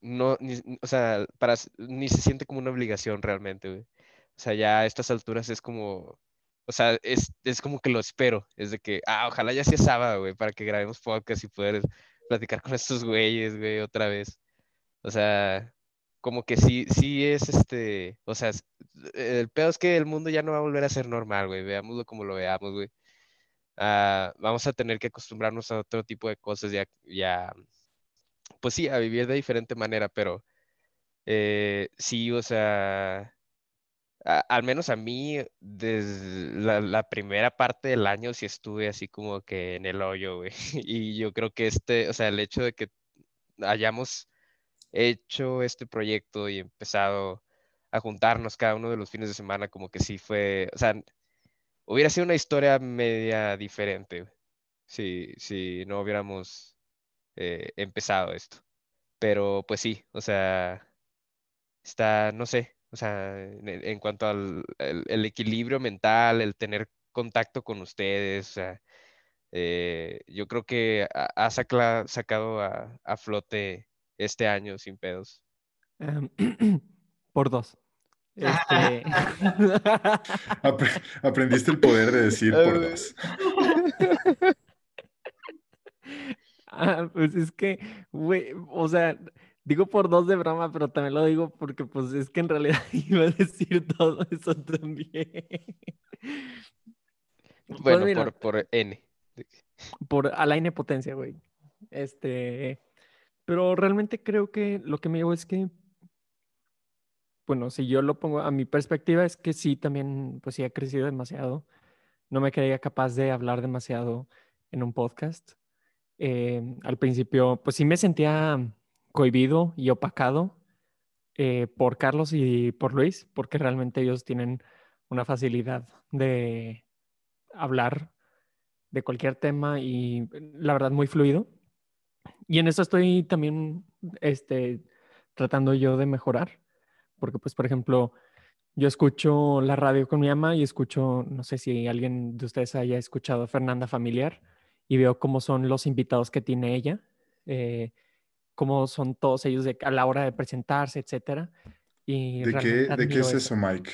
no, ni- o sea, para, ni se siente como una obligación realmente, güey. O sea, ya a estas alturas es como, o sea, es, es como que lo espero, es de que, ah, ojalá ya sea sábado, güey, para que grabemos podcast y poder platicar con estos güeyes, güey, otra vez. O sea, como que sí, sí es este, o sea, el peor es que el mundo ya no va a volver a ser normal, güey, veámoslo como lo veamos, güey. Ah, vamos a tener que acostumbrarnos a otro tipo de cosas, ya, ya, pues sí, a vivir de diferente manera, pero eh, sí, o sea, al menos a mí, desde la, la primera parte del año sí estuve así como que en el hoyo, güey. *laughs* Y yo creo que este, o sea, el hecho de que hayamos hecho este proyecto y empezado a juntarnos cada uno de los fines de semana, como que sí fue, o sea, hubiera sido una historia media diferente. güey. si, si no hubiéramos eh, empezado esto. Pero pues sí, o sea, está, no sé, o sea, en, en cuanto al el, el equilibrio mental, el tener contacto con ustedes, o sea, eh, yo creo que ha, ha sacla- sacado a, a flote este año sin pedos. Em, *clears throat* por dos. Este... *laughs* Apre- aprendiste el poder de decir por dos. *laughs* Ah, *laughs* pues es que, güey, o sea, digo por dos de broma, pero también lo digo porque pues es que en realidad *laughs* iba a decir todo eso también. *laughs* Pues Bueno, mira, por, por N. por a la N potencia, güey. Este, pero realmente creo que lo que me llevo es que, bueno, si yo lo pongo a mi perspectiva, es que sí, también, pues sí, ha crecido demasiado. No me creía capaz de hablar demasiado en un podcast. Eh, al principio, pues sí me sentía cohibido y opacado eh, por Carlos y por Luis, porque realmente ellos tienen una facilidad de hablar de cualquier tema y la verdad muy fluido. Y en eso estoy también este, tratando yo de mejorar, porque pues por ejemplo, yo escucho la radio con mi mamá y escucho, no sé si alguien de ustedes haya escuchado Fernanda Familiar y veo cómo son los invitados que tiene ella, eh, cómo son todos ellos de, a la hora de presentarse, etcétera. Y ¿De qué, de qué es eso. eso, Mike?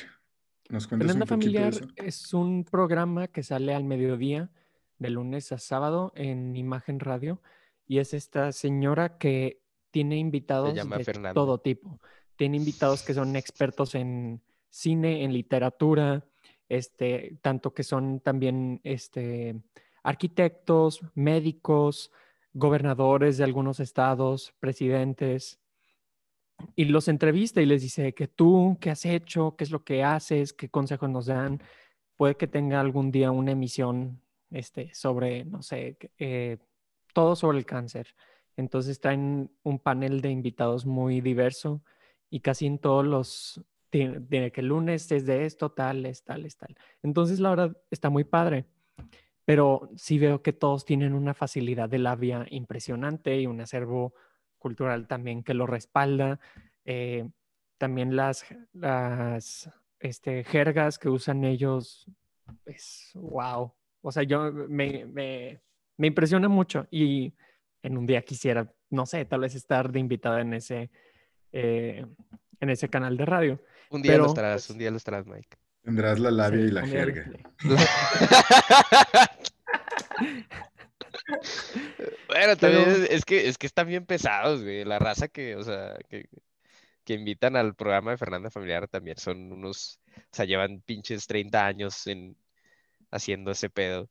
¿Nos cuentas un de Familiar eso? es un programa que sale al mediodía, de lunes a sábado, en Imagen Radio, y es esta señora que tiene invitados de Fernanda. todo tipo. Tiene invitados que son expertos en cine, en literatura, este, tanto que son también este, arquitectos, médicos, gobernadores de algunos estados, presidentes, y los entrevista y les dice que tú, qué has hecho, qué es lo que haces, qué consejos nos dan. Puede que tenga algún día una emisión este, sobre, no sé, eh, todo sobre el cáncer. Entonces traen un panel de invitados muy diverso y casi en todos los, tiene que el lunes es de esto, tal, es tal, es tal. Entonces la verdad está muy padre, pero sí veo que todos tienen una facilidad de labia impresionante y un acervo cultural también que lo respalda. Eh, también las, las este, jergas que usan ellos, es wow. O sea, yo me, me, me impresiona mucho y en un día quisiera, no sé, tal vez estar de invitada en ese, eh, en ese canal de radio. Un día Pero, los traes, pues, un día los traes, Mike. Tendrás la labia Sí, y la lo jerga. *laughs* Bueno, también Pero- es, que es que están bien pesados, güey. La raza que, o sea, que, que invitan al programa de Fernanda Familiar también son unos, o sea, llevan pinches 30 años en haciendo ese pedo.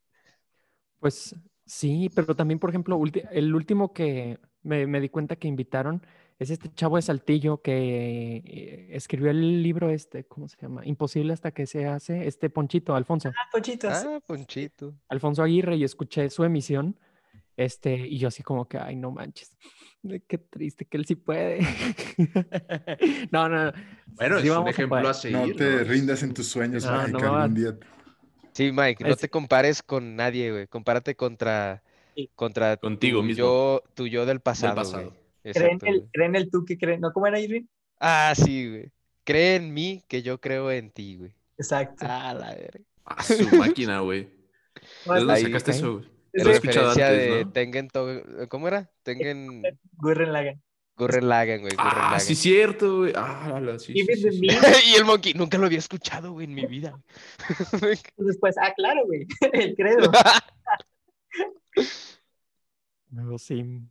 Pues sí, pero también, por ejemplo, el último que me, me di cuenta que invitaron es este chavo de Saltillo que eh, escribió el libro este, ¿cómo se llama? Imposible hasta que se hace, este Ponchito, Alfonso, Ah, Pochitos. Ah, Ponchito. Alfonso Aguirre, y escuché su emisión, este, y yo así como que, ay, no manches, qué triste que él sí puede. *laughs* No, no, no. Bueno, sí es un a ejemplo a seguir. No te rindas en tus sueños, No, Mike. no Algún día Sí, Mike, no Es- te compares con nadie, güey. Compárate contra, Sí. contra Contigo tu mismo. yo, tu yo del pasado, pasado. ¿Creen el, creen el tú que creen? ¿No? ¿Cómo era Irving? Ah, sí, güey. Cree en mí que yo creo en ti, güey. Exacto. Ah, la verga. Ah, su máquina, güey. *laughs* No, ¿De es dónde Ahí, sacaste eso, güey? Es Lo he de escuchado antes, de ¿no? Tengen To- ¿Cómo era? Tengen Gurren Lagann. Gurren Lagann, güey. Gurren Ah, sí, cierto, güey. Ah, la, sí, sí, sí, sí. *laughs* y el monkey, nunca lo había escuchado, güey, en mi vida. *laughs* Después, ah, claro, güey. El credo. Luego sí.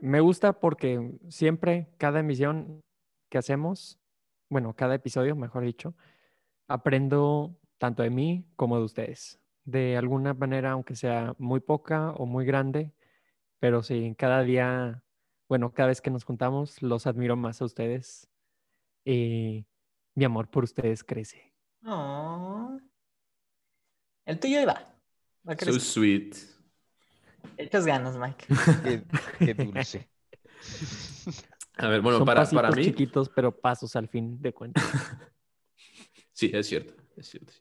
Me gusta porque siempre, cada emisión que hacemos, bueno, cada episodio, mejor dicho, aprendo tanto de mí como de ustedes. De alguna manera, aunque sea muy poca o muy grande, pero sí, cada día, bueno, cada vez que nos juntamos, los admiro más a ustedes y mi amor por ustedes crece. Oh. El tuyo ahí va. Va a So crecer. sweet. Echas ganas, Mike. qué, qué dulce. A ver, bueno, Son para, para mí. chiquitos, pero pasos al fin de cuentas. *laughs* Sí, es cierto, es cierto.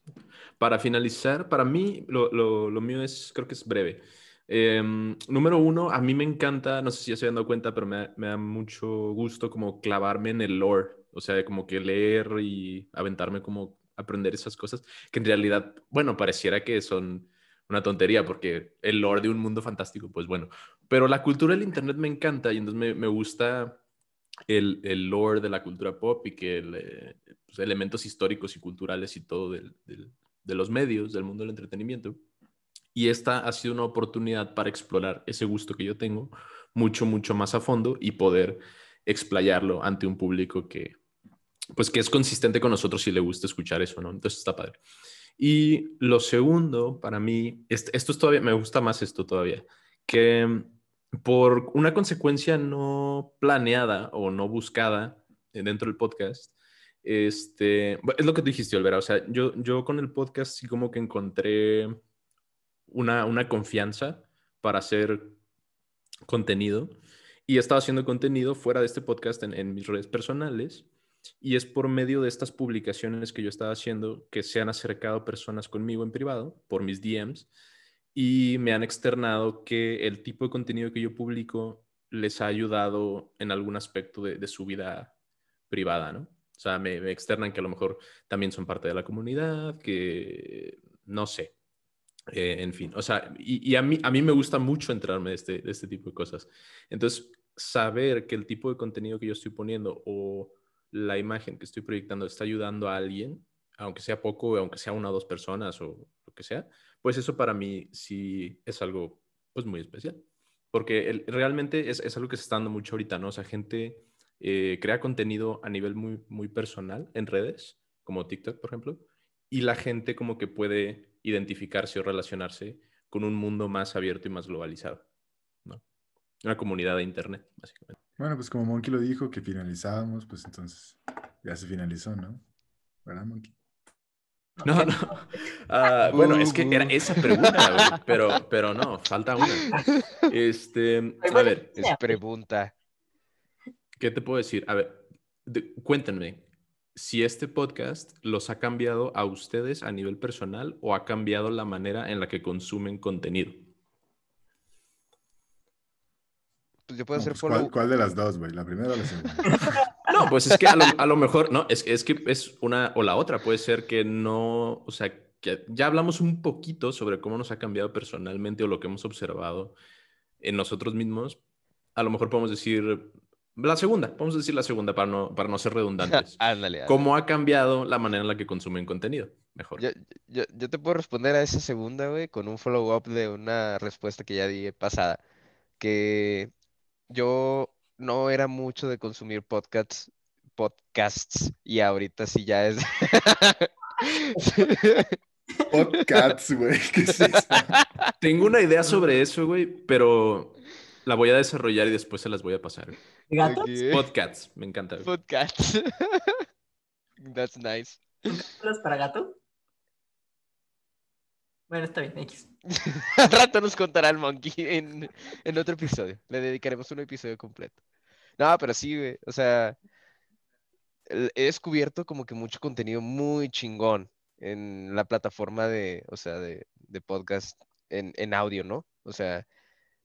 Para finalizar, para mí, lo, lo- lo mío es, creo que es breve. Em, número uno, a mí me encanta, no sé si ya se habían dado cuenta, pero me, me da mucho gusto como clavarme en el lore, o sea, como que leer y aventarme como aprender esas cosas, que en realidad, bueno, pareciera que son una tontería, porque el lore de un mundo fantástico, pues bueno, pero la cultura del Internet me encanta y entonces me, me gusta el, el lore de la cultura pop y que el, eh, pues, elementos históricos y culturales y todo del- del- de los medios, del mundo del entretenimiento. Y esta ha sido una oportunidad para explorar ese gusto que yo tengo mucho, mucho más a fondo y poder explayarlo ante un público que, pues, que es consistente con nosotros y le gusta escuchar eso, ¿no? Entonces está padre. Y lo segundo, para mí, est- esto es todavía, me gusta más esto todavía, que por una consecuencia no planeada o no buscada eh, dentro del podcast, este, es lo que tú dijiste, Olvera, o sea, yo, yo con el podcast sí como que encontré una, una confianza para hacer contenido y he estado haciendo contenido fuera de este podcast en, en mis redes personales y es por medio de estas publicaciones que yo estaba haciendo que se han acercado personas conmigo en privado por mis DMs y me han externado que el tipo de contenido que yo publico les ha ayudado en algún aspecto de, de su vida privada, ¿no? O sea, me, me externan que a lo mejor también son parte de la comunidad, que no sé, eh, en fin, o sea, y, a, mí, a mí me gusta mucho entrarme de este, de este tipo de cosas. Entonces, saber que el tipo de contenido que yo estoy poniendo o la imagen que estoy proyectando está ayudando a alguien, aunque sea poco, aunque sea una o dos personas o lo que sea, pues eso para mí sí es algo pues muy especial. Porque realmente es, es algo que se está dando mucho ahorita, ¿no? O sea, gente eh, crea contenido a nivel muy, muy personal en redes, como TikTok, por ejemplo, y la gente como que puede identificarse o relacionarse con un mundo más abierto y más globalizado, ¿no? Una comunidad de Internet, básicamente. Bueno, pues como Monkey lo dijo, que finalizábamos, pues entonces ya se finalizó, ¿no? ¿Verdad, Monkey? *laughs* No, no. Ah, bueno, es que era esa pregunta, güey, pero, pero no, falta una. Este, a ver, Es pregunta. ¿qué te puedo decir? A ver, de- cuéntenme, si este podcast los ha cambiado a ustedes a nivel personal o ha cambiado la manera en la que consumen contenido. Pues yo puedo No, hacer pues, follow. ¿cuál, cuál de las dos, güey? ¿La primera o la segunda? *laughs* No, pues es que a lo, a lo mejor, no, es, es que es una o la otra. Puede ser que no, o sea, que ya hablamos un poquito sobre cómo nos ha cambiado personalmente o lo que hemos observado en nosotros mismos. A lo mejor podemos decir la segunda, vamos a decir la segunda para no, para no ser redundantes. *laughs* Ándale, ándale. ¿Cómo ha cambiado la manera en la que consumen contenido? Mejor. Yo, yo, yo te puedo responder a esa segunda, güey, con un follow-up de una respuesta que ya di pasada. Que yo no era mucho de consumir podcasts, podcasts, y ahorita sí ya es. *laughs* Podcasts, güey. ¿Qué es eso? *laughs* Tengo una idea sobre eso, güey, pero la voy a desarrollar y después se las voy a pasar. ¿Gatos? Podcasts, me encanta. güey. Podcasts. *laughs* That's nice. ¿Los para gato? Bueno, está bien, X. *laughs* Al rato nos contará el monkey en, en otro episodio. Le dedicaremos un episodio completo. No, pero sí, güey. O sea, he descubierto como que mucho contenido muy chingón en la plataforma de, o sea, de, de podcast en, en audio, ¿no? O sea,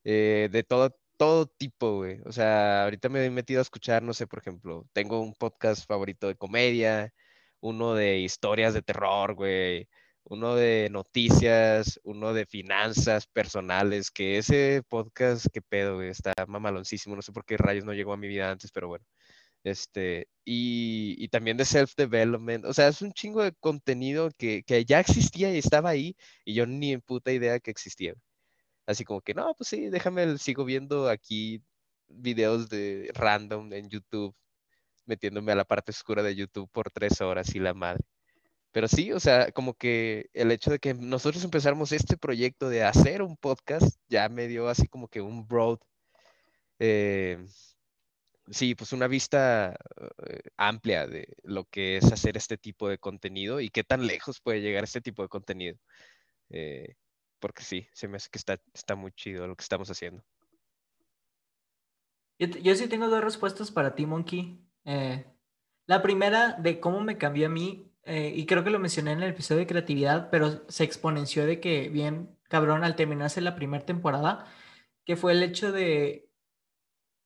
eh, de todo, todo tipo, güey. O sea, ahorita me he metido a escuchar, no sé, por ejemplo, tengo un podcast favorito de comedia, uno de historias de terror, güey uno de noticias, uno de finanzas personales, que ese podcast, qué pedo, está mamaloncísimo, no sé por qué rayos no llegó a mi vida antes, pero bueno. Este, y, y también de self-development, o sea, es un chingo de contenido que, que ya existía y estaba ahí, y yo ni en puta idea que existía. Así como que, no, pues sí, déjame, sigo viendo aquí videos de random en YouTube, metiéndome a la parte oscura de YouTube por tres horas y la madre. Pero sí, o sea, como que el hecho de que nosotros empezáramos este proyecto de hacer un podcast ya me dio así como que un broad, eh, sí, pues una vista eh, amplia de lo que es hacer este tipo de contenido y qué tan lejos puede llegar este tipo de contenido. Eh, porque sí, se me hace que está, está muy chido lo que estamos haciendo. Yo, yo sí tengo dos respuestas para ti, Monkey. La primera de cómo me cambió a mí, eh, y creo que lo mencioné en el episodio de creatividad, pero se exponenció de que bien cabrón al terminarse la primera temporada, que fue el hecho de,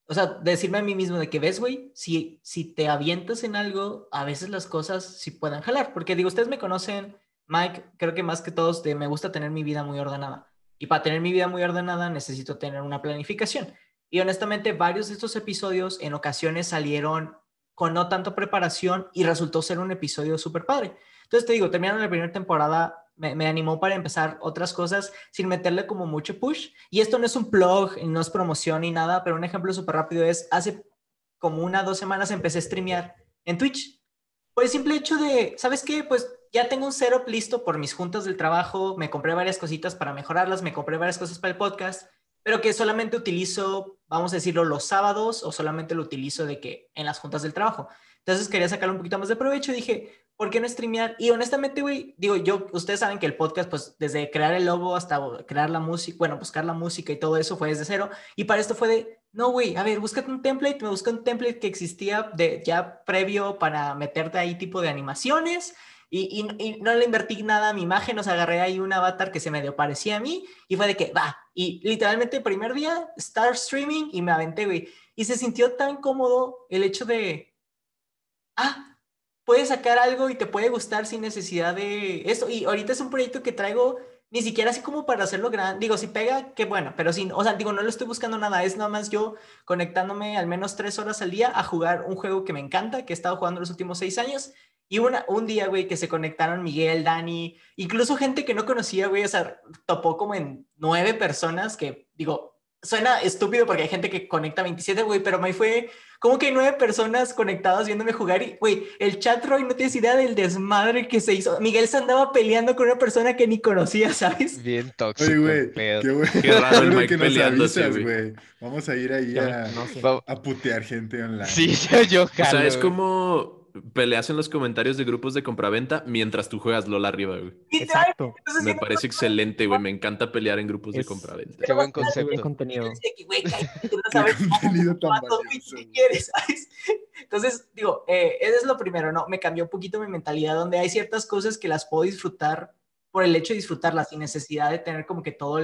o sea, decirme a mí mismo de que ves, güey, si, si te avientas en algo, a veces las cosas sí puedan jalar, porque digo, ustedes me conocen, Mike, creo que más que todos, de me gusta tener mi vida muy ordenada. Y para tener mi vida muy ordenada necesito tener una planificación. Y honestamente, varios de estos episodios en ocasiones salieron con no tanto preparación y resultó ser un episodio súper padre. Entonces te digo, terminando la primera temporada, me, animó para empezar otras cosas sin meterle como mucho push. Y esto no es un blog, no es promoción ni nada, pero un ejemplo súper rápido es, hace como una dos semanas empecé a streamear en Twitch. Por el simple hecho de, ¿sabes qué? Pues ya tengo un setup listo por mis juntas del trabajo, me compré varias cositas para mejorarlas, me compré varias cosas para el podcast pero que solamente utilizo, vamos a decirlo, los sábados o solamente lo utilizo de que en las juntas del trabajo. Entonces quería sacarle un poquito más de provecho y dije, ¿por qué no streamear? Y honestamente, güey, digo, yo, ustedes saben que el podcast, pues desde crear el logo hasta crear la música, bueno, buscar la música y todo eso fue desde cero. Y para esto fue de, no, güey, a ver, búscate un template, me busqué un template que existía de ya previo para meterte ahí tipo de animaciones y, no le invertí nada a mi imagen, nos agarré ahí un avatar que se medio parecía a mí y fue de que, va, y literalmente primer día, start streaming y me aventé, güey. Y se sintió tan cómodo el hecho de, ah, puedes sacar algo y te puede gustar sin necesidad de esto. Y ahorita es un proyecto que traigo ni siquiera así como para hacerlo grande. Digo, si pega, qué bueno, pero sin, o sea, digo, no lo estoy buscando nada, es nada más yo conectándome al menos tres horas al día a jugar un juego que me encanta, que he estado jugando los últimos seis años y una, un día, güey, que se conectaron Miguel, Dani, incluso gente que no conocía, güey, o sea, topó como en nueve personas que, digo, suena estúpido porque hay gente que conecta 27, güey, pero me fue como que nueve personas conectadas viéndome jugar y, güey, el chat, Roy, no tienes idea del desmadre que se hizo. Miguel se andaba peleando con una persona que ni conocía, ¿sabes? Bien tóxico. Oye, güey, qué, güey. qué raro el Mike peleándose, güey. Vamos a ir ahí a, a, putear gente online. Sí, *laughs* yo jalo, O sea, es como peleas en los comentarios de grupos de compraventa mientras tú juegas LOL arriba, güey. Exacto. Me parece excelente, güey. Me encanta pelear en grupos de compraventa. Qué buen concepto. *laughs* Qué contenido. *laughs* Entonces, digo, eh, eso es lo primero, ¿no? Me cambió un poquito mi mentalidad, donde hay ciertas cosas que las puedo disfrutar por el hecho de disfrutarlas, sin necesidad de tener como que todo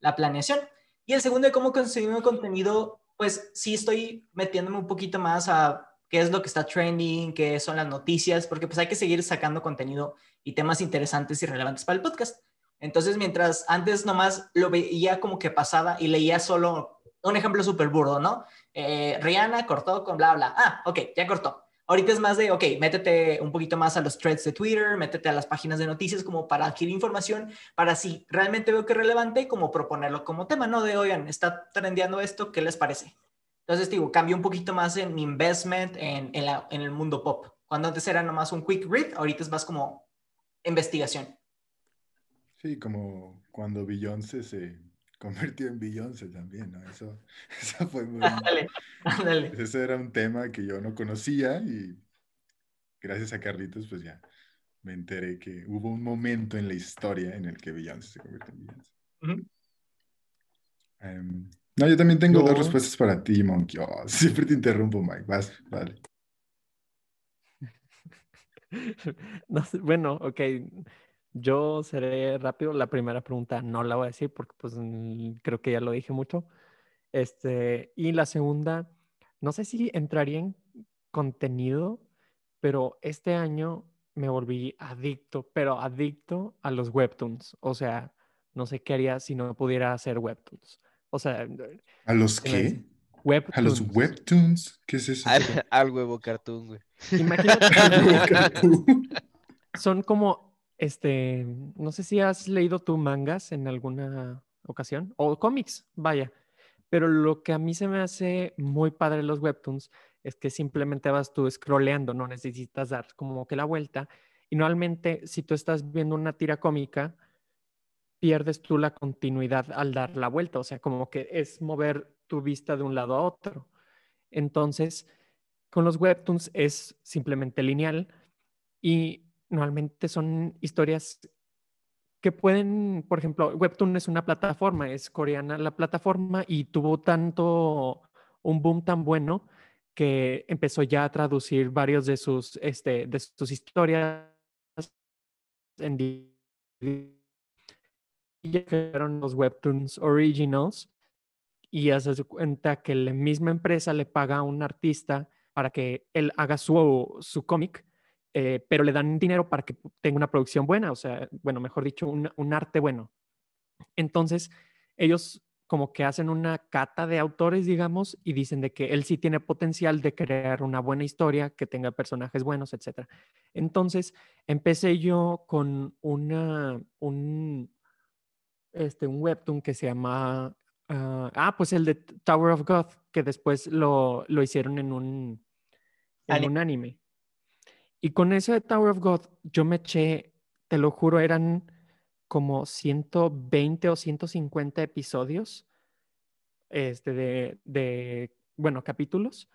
la planeación. Y el segundo de cómo consumir contenido, pues sí estoy metiéndome un poquito más a qué es lo que está trending, qué son las noticias, porque pues hay que seguir sacando contenido y temas interesantes y relevantes para el podcast. Entonces, mientras antes nomás lo veía como que pasaba y leía solo un ejemplo súper burdo, ¿no? Eh, Rihanna cortó con bla, bla. Ah, ok, ya cortó. Ahorita es más de, ok, métete un poquito más a los threads de Twitter, métete a las páginas de noticias como para adquirir información, para si realmente veo que es relevante, como proponerlo como tema, ¿no? De, oigan, está trendeando esto, ¿qué les parece? Entonces, digo, cambió un poquito más en mi investment en, en, el mundo pop. Cuando antes era nomás un quick read, ahorita es más como investigación. Sí, como cuando Beyoncé se convirtió en Beyoncé también, ¿no? Eso, *laughs* eso fue muy... *laughs* Dale, dale. Ese era un tema que yo no conocía y gracias a Carlitos, pues ya me enteré que hubo un momento en la historia en el que Beyoncé se convirtió en Beyoncé. No, yo también tengo dos respuestas para ti, Monkey. Oh, *laughs* siempre te interrumpo, Mike. Vas, vale. *laughs* bueno, ok. Yo seré rápido. La primera pregunta no la voy a decir porque pues mm, creo que ya lo dije mucho. Este, y la segunda, no sé si entraría en contenido, pero este año me volví adicto, pero adicto a los webtoons. O sea, no sé qué haría si no pudiera hacer webtoons. O sea, ¿a los qué? Webtoons. ¿A los webtoons? ¿Qué es eso? Al, huevo cartoon, güey. Imagínate. *laughs* Son como, este, no sé si has leído tú mangas en alguna ocasión, o cómics, vaya. Pero lo que a mí se me hace muy padre los webtoons es que simplemente vas tú scrolleando, no necesitas dar como que la vuelta. Y normalmente, si tú estás viendo una tira cómica, pierdes tú la continuidad al dar la vuelta, o sea, como que es mover tu vista de un lado a otro. Entonces, con los webtoons es simplemente lineal y normalmente son historias que pueden, por ejemplo, Webtoon es una plataforma, es coreana la plataforma y tuvo tanto un boom tan bueno que empezó ya a traducir varios de sus, este, de sus historias en ya crearon los webtoons originals y hace cuenta que la misma empresa le paga a un artista para que él haga su, su cómic, eh, pero le dan dinero para que tenga una producción buena, o sea, bueno, mejor dicho, un, un arte bueno. Entonces, ellos como que hacen una cata de autores, digamos, y dicen de que él sí tiene potencial de crear una buena historia, que tenga personajes buenos, etc. Entonces, empecé yo con una, un, este, un webtoon que se llama, ah, ah, pues el de Tower of God, que después lo, lo hicieron en un, en Anime. un anime. Y con eso de Tower of God, yo me eché, te lo juro, eran como 120 o 150 episodios este, de, de, bueno, capítulos,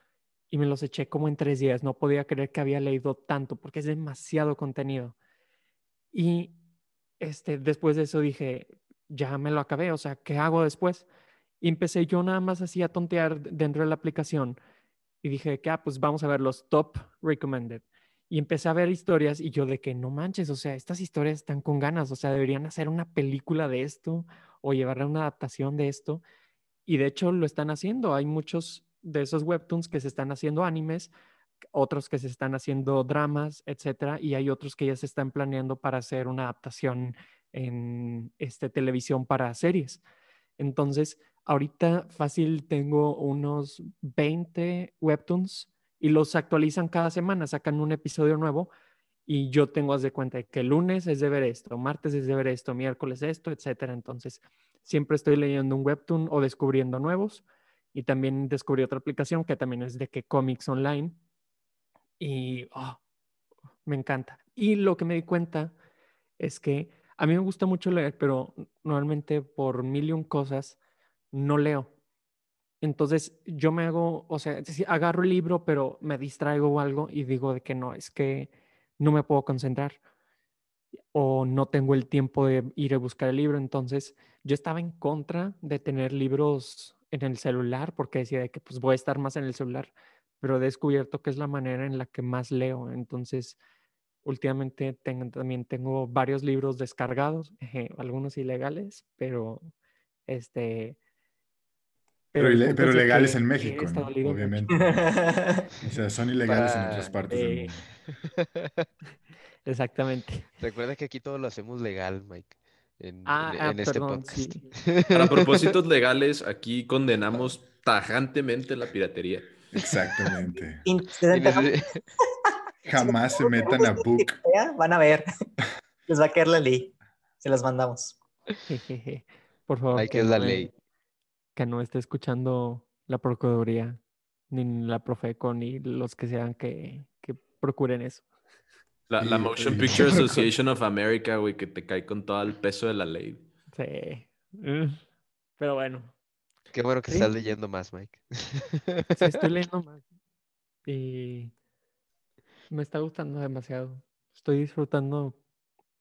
y me los eché como en tres días. No podía creer que había leído tanto, porque es demasiado contenido. Y este, después de eso dije, ya me lo acabé, o sea, ¿qué hago después? Y empecé yo nada más así a tontear dentro de la aplicación y dije que, ah, pues vamos a ver los top recommended. Y empecé a ver historias y yo de que no manches, o sea, estas historias están con ganas, o sea, deberían hacer una película de esto o llevarle una adaptación de esto. Y de hecho lo están haciendo. Hay muchos de esos webtoons que se están haciendo animes, otros que se están haciendo dramas, etcétera, y hay otros que ya se están planeando para hacer una adaptación en este, televisión para series. Entonces, ahorita fácil tengo unos 20 webtoons y los actualizan cada semana, sacan un episodio nuevo y yo tengo, haz de cuenta, que el lunes es de ver esto, martes es de ver esto, miércoles esto, etcétera. Entonces, siempre estoy leyendo un webtoon o descubriendo nuevos y también descubrí otra aplicación que también es de que cómics online y oh, me encanta. Y lo que me di cuenta es que a mí me gusta mucho leer, pero normalmente por mil y un cosas no leo. Entonces yo me hago, o sea, agarro el libro, pero me distraigo o algo y digo de que no, es que no me puedo concentrar o no tengo el tiempo de ir a buscar el libro. Entonces yo estaba en contra de tener libros en el celular porque decía de que pues voy a estar más en el celular, pero he descubierto que es la manera en la que más leo. Entonces últimamente tengo, también tengo varios libros descargados, *laughs* eh, algunos ilegales, pero este... Pero, pero de legales que en México, ¿no? Obviamente. *laughs* O sea, son ilegales en otras partes del eh, mundo. *laughs* Exactamente. Recuerda que aquí todo lo hacemos legal, Mike. En, Ah, en- ah, en este perdón, podcast. sí. Para propósitos legales, aquí condenamos tajantemente la piratería. Exactamente. Jamás se metan a Book. *laughs* ya, Van a ver. *laughs* Les va a caer la ley. Se las mandamos. Jejeje. Por favor, Hay que es la no, ley. que no esté escuchando la Procuraduría, ni la Profeco, ni los que sean que, que procuren eso. La, Motion Picture *laughs* Association of America, güey, que te cae con todo el peso de la ley. Sí. Mm. Pero bueno, Qué bueno que Sí. estás leyendo más, Mike. sí estoy leyendo más. Y me está gustando demasiado. Estoy disfrutando.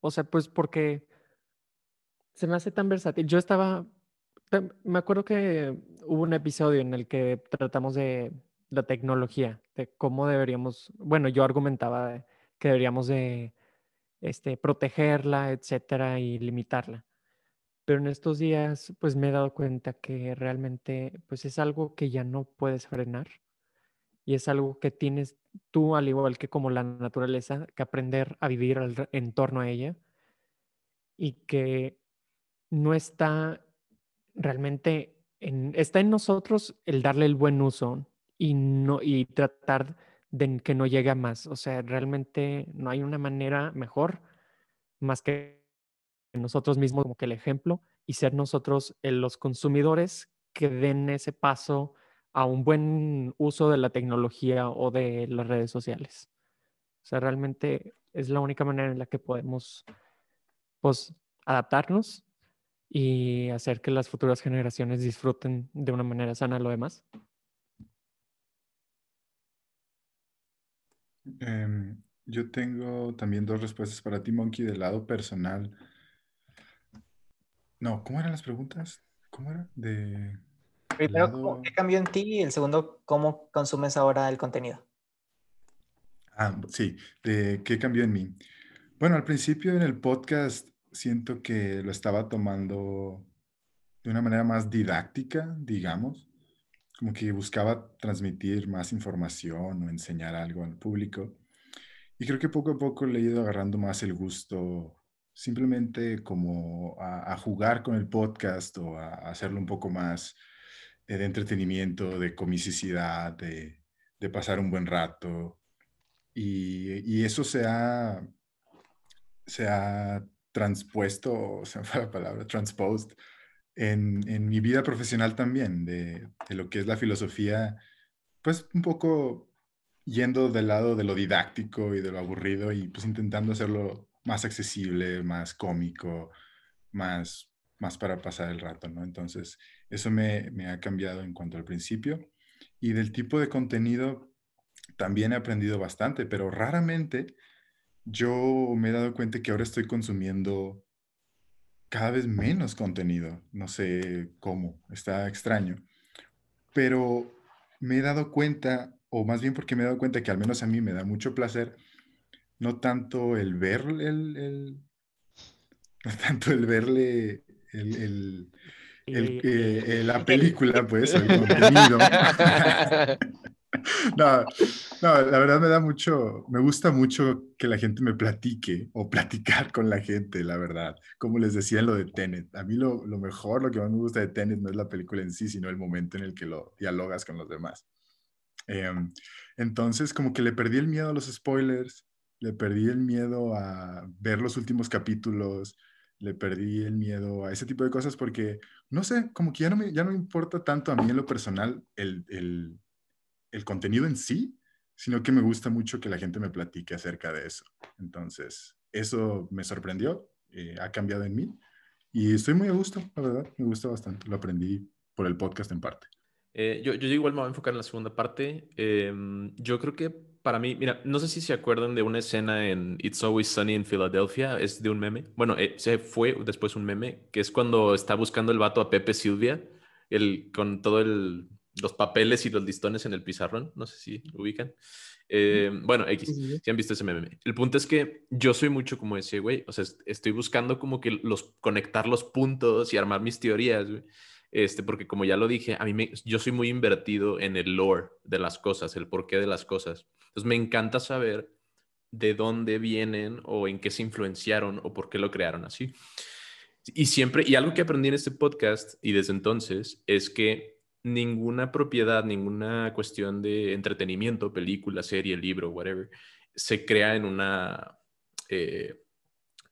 O sea, pues porque se me hace tan versátil. Yo estaba, me acuerdo que hubo un episodio en el que tratamos de la tecnología, de cómo deberíamos, bueno, yo argumentaba que deberíamos de este, protegerla, etcétera, y limitarla. Pero en estos días, pues me he dado cuenta que realmente, pues es algo que ya no puedes frenar y es algo que tienes tú, al igual que como la naturaleza, que aprender a vivir en torno a ella y que no está realmente en, está en nosotros el darle el buen uso y no y tratar de que no llegue a más. O sea, realmente no hay una manera mejor más que nosotros mismos como que el ejemplo y ser nosotros eh, los consumidores que den ese paso a un buen uso de la tecnología o de las redes sociales. O sea, realmente es la única manera en la que podemos pues, adaptarnos y hacer que las futuras generaciones disfruten de una manera sana lo demás. Em, yo tengo también dos respuestas para ti, Monkey, del lado personal. No, ¿cómo eran las preguntas? ¿Cómo era? De Primero, lado- ¿cómo- ¿qué cambió en ti? Y el segundo, ¿cómo consumes ahora el contenido? Ah, sí, de qué cambió en mí. Bueno, al principio en el podcast siento que lo estaba tomando de una manera más didáctica, digamos, como que buscaba transmitir más información o enseñar algo al público. Y creo que poco a poco le he ido agarrando más el gusto simplemente como a, jugar con el podcast o a, hacerlo un poco más de entretenimiento, de comicidad, de, pasar un buen rato. Y, eso se ha, se ha transpuesto, *laughs* o sea, la palabra, transposed, en, en, mi vida profesional también, de, de, lo que es la filosofía, pues un poco yendo del lado de lo didáctico y de lo aburrido y pues intentando hacerlo más accesible, más cómico, más, más para pasar el rato, ¿no? Entonces, eso me, ha cambiado en cuanto al principio. Y del tipo de contenido, también he aprendido bastante, pero raramente yo me he dado cuenta que ahora estoy consumiendo cada vez menos contenido. No sé cómo, está extraño. Pero me he dado cuenta, o más bien porque me he dado cuenta que al menos a mí me da mucho placer no tanto el ver el, no tanto el verle el, eh, la *laughs* película, pues, el *laughs* contenido. *laughs* no, no, la verdad me da mucho, me gusta mucho que la gente me platique o platicar con la gente, la verdad. Como les decía en lo de Tenet, a mí lo, lo mejor, lo que más me gusta de Tenet no es la película en sí, sino el momento en el que lo dialogas con los demás. Em, entonces, como que le perdí el miedo a los spoilers, le perdí el miedo a ver los últimos capítulos, le perdí el miedo a ese tipo de cosas porque, no sé, como que ya no me, ya no importa tanto a mí en lo personal el, el, el contenido en sí, sino que me gusta mucho que la gente me platique acerca de eso. Entonces, eso me sorprendió, eh, ha cambiado en mí y estoy muy a gusto, la verdad, me gusta bastante, lo aprendí por el podcast en parte. Eh, yo, yo igual me voy a enfocar en la segunda parte. Em, yo creo que para mí, mira, no sé si se acuerdan de una escena en It's Always Sunny en Philadelphia, es de un meme. Bueno, eh, se fue después un meme, que es cuando está buscando el vato a Pepe Silvia, el, con todo el, los papeles y los listones en el pizarrón, no sé si lo ubican. Eh, bueno, X, si han visto ese meme. El punto es que yo soy mucho como ese güey, o sea, estoy buscando como que los, conectar los puntos y armar mis teorías, güey. Este, porque como ya lo dije, a mí me, yo soy muy invertido en el lore de las cosas, el porqué de las cosas. Entonces me encanta saber de dónde vienen o en qué se influenciaron o por qué lo crearon así. Y siempre, y algo que aprendí en este podcast y desde entonces es que ninguna propiedad, ninguna cuestión de entretenimiento, película, serie, libro, whatever, se crea en una, eh,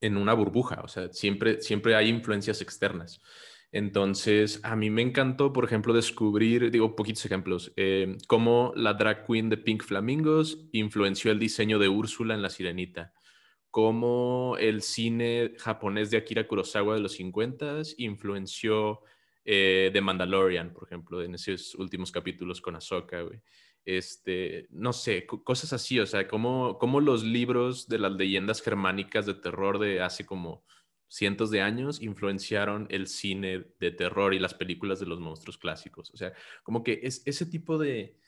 en una burbuja. O sea, siempre, siempre hay influencias externas. Entonces, a mí me encantó, por ejemplo, descubrir, digo, poquitos ejemplos, eh, cómo la drag queen de Pink Flamingos influenció el diseño de Úrsula en La Sirenita, cómo el cine japonés de Akira Kurosawa de los 50 influenció eh, The Mandalorian, por ejemplo, en esos últimos capítulos con Ahsoka, Este, no sé, cosas así, o sea, cómo, cómo los libros de las leyendas germánicas de terror de hace como cientos de años influenciaron el cine de terror y las películas de los monstruos clásicos. O sea, como que es ese tipo de,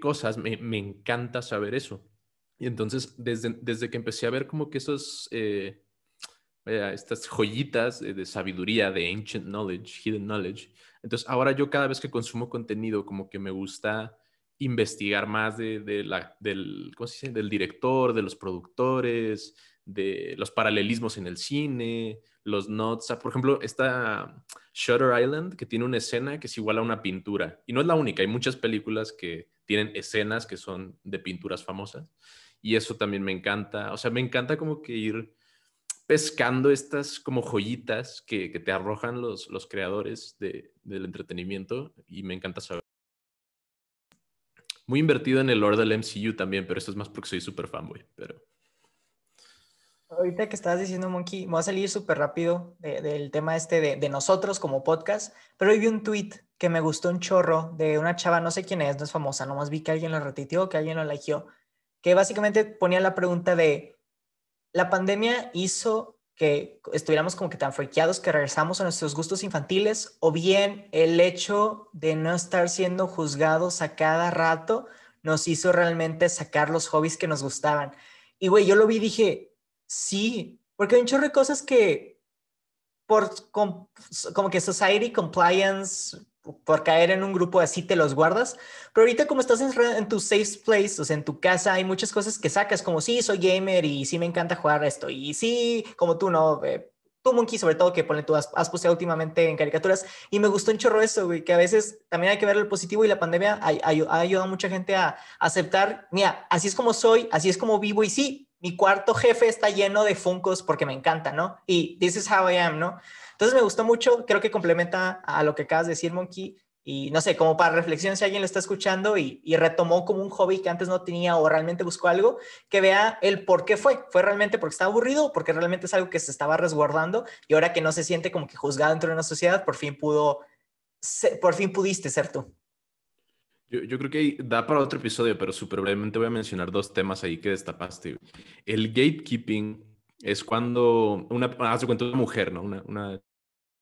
cosas, me, encanta saber eso. Y entonces, desde, desde que empecé a ver como que esos, eh, estas joyitas de, sabiduría, de ancient knowledge, hidden knowledge, entonces ahora yo cada vez que consumo contenido, como que me gusta investigar más de, la, del, ¿cómo se dice? del director, de los productores, de los paralelismos en el cine, los notes. Por ejemplo, esta Shutter Island, que tiene una escena que es igual a una pintura. Y no es la única, hay muchas películas que tienen escenas que son de pinturas famosas. Y eso también me encanta. O sea, me encanta como que ir pescando estas como joyitas que, te arrojan los, los creadores del entretenimiento. Y me encanta saber. Muy invertido en el lore del MCU también, pero eso es más porque soy súper fanboy. Pero... Ahorita que estabas diciendo, Monkey, me voy a salir súper rápido del tema este de, nosotros como podcast, pero hoy vi un tweet que me gustó un chorro de una chava, no sé quién es, no es famosa, nomás vi que alguien lo retitió, que alguien lo likeó, que básicamente ponía la pregunta de, ¿la pandemia hizo que estuviéramos como que tan frequeados que regresamos a nuestros gustos infantiles o bien el hecho de no estar siendo juzgados a cada rato nos hizo realmente sacar los hobbies que nos gustaban? Y güey, yo lo vi y dije, sí, Porque hay un chorro de cosas que por com- como que society compliance, por caer en un grupo así te los guardas. Pero ahorita como estás en, en tu safe place, o sea, en tu casa, hay muchas cosas que sacas, como sí, soy gamer y sí me encanta jugar esto. Y sí, como tú, ¿no? Eh, tú, Monkey, sobre todo, que pone, tú has, has posteado últimamente en caricaturas. Y me gustó un chorro eso, güey, que a veces también hay que ver el positivo y la pandemia ha, ha- ha ayudado a mucha gente a aceptar, mira, así es como soy, así es como vivo y sí, mi cuarto jefe está lleno de funcos porque me encanta, ¿no? Y this is how I am, ¿no? Entonces me gustó mucho, creo que complementa a lo que acabas de decir, Monkey, y no sé, como para reflexión si alguien lo está escuchando y, retomó como un hobby que antes no tenía o realmente buscó algo, que vea el por qué fue. ¿Fue realmente porque estaba aburrido porque realmente es algo que se estaba resguardando y ahora que no se siente como que juzgado dentro de una sociedad, por fin pudo, por fin pudiste ser tú? Yo, yo creo que da para otro episodio, pero súper brevemente voy a mencionar dos temas ahí que destapaste. El gatekeeping es cuando una, haz de cuenta, una mujer, ¿no? Una, una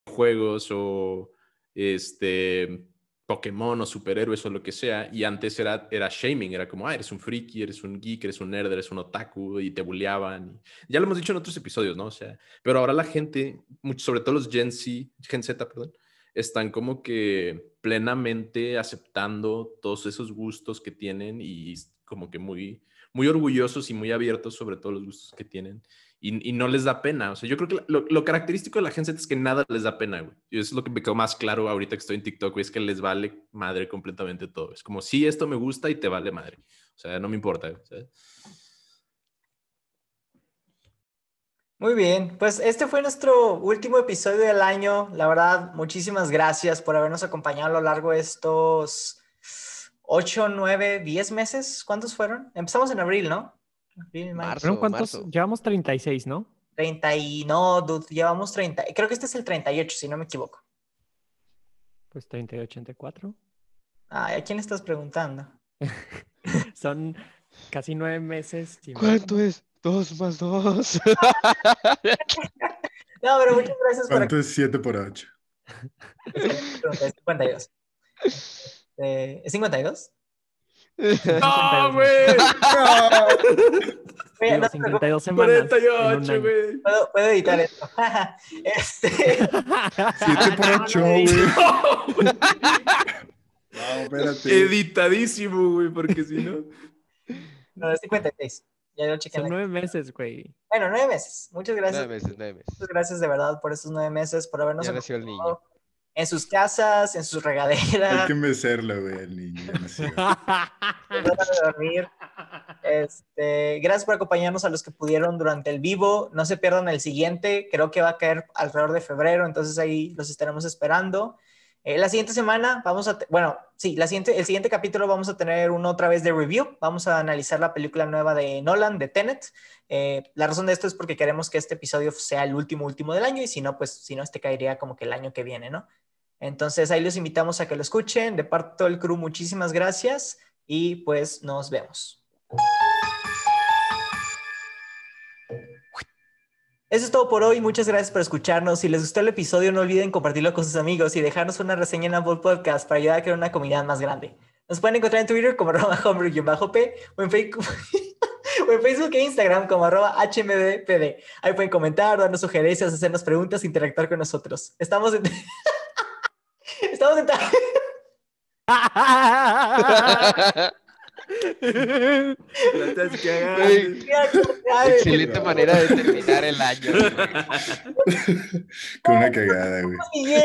juegos o este Pokémon o superhéroes o lo que sea, y antes era, era shaming, era como, ah, eres un friki, eres un geek, eres un nerd, eres un otaku, y te bulleaban. Ya lo hemos dicho en otros episodios, ¿no? O sea, pero ahora la gente, sobre todo los Gen Z, Gen Z, perdón, están como que plenamente aceptando todos esos gustos que tienen y como que muy, muy orgullosos y muy abiertos sobre todos los gustos que tienen y, y no les da pena. O sea, yo creo que lo, lo característico de la gente es que nada les da pena, güey. Y eso es lo que me quedó más claro ahorita que estoy en TikTok, es que les vale madre completamente todo. Es como, sí, esto me gusta y te vale madre. O sea, no me importa. Muy bien, pues este fue nuestro último episodio del año. La verdad, muchísimas gracias por habernos acompañado a lo largo de estos 8, 9, 10 meses. ¿Cuántos fueron? Empezamos en abril, ¿no? Abril. Marzo. ¿Fueron cuántos? marzo. Llevamos 36, ¿no? 30 y no, dude, llevamos 30. Creo que este es el 38, si no me equivoco. Pues 30 y 84. Ay, ¿a quién le estás preguntando? *laughs* Son casi nueve meses. ¿Cuánto es? Dos más dos. *laughs* No, pero muchas gracias por ¿Cuánto es 7 por 8? preguntar. Es 52. Eh, ¿Es 52? ¡No, güey! *laughs* No preocupes, 52 semanas. en un 48, año. güey. puedo, puedo editar esto. *laughs* este, 7 por 8, güey. No, espérate. Editadísimo, güey, porque si no. no, es 56. Ya lo chequé. Son nueve meses, güey. Bueno, nueve meses. Muchas gracias. Nueve meses, nueve meses. Muchas gracias de verdad por esos nueve meses, por habernos Ya nació el niño. acompañado en sus casas, en sus Hay regaderas, que mecerlo, güey, el niño. *laughs* dormir. Este, gracias por acompañarnos a los que pudieron durante el vivo. No se pierdan el siguiente. Creo que va a caer alrededor de febrero, entonces ahí los estaremos esperando. Eh, la siguiente semana vamos a, bueno, sí, la siguiente, el siguiente capítulo vamos a tener uno otra vez de review. Vamos a analizar la película nueva de Nolan, de Tenet. Eh, la razón de esto es porque queremos que este episodio sea el último, último del año y si no, pues si no, este caería como que el año que viene, ¿no? Entonces ahí los invitamos a que lo escuchen. De parte de todo el crew, muchísimas gracias y pues nos vemos. Eso es todo por hoy. Muchas gracias por escucharnos. Si les gustó el episodio, no olviden compartirlo con sus amigos y dejarnos una reseña en Apple Podcast para ayudar a crear una comunidad más grande. Nos pueden encontrar en Twitter como *laughs* arroba homebrew-p o en Facebook. *laughs* o en Facebook e Instagram como arroba hmbdpd. Ahí pueden comentar, darnos sugerencias, hacernos preguntas, interactuar con nosotros. Estamos en... *laughs* Estamos en... La Excelente manera de terminar el año. güey. Con una cagada, güey. Miguel.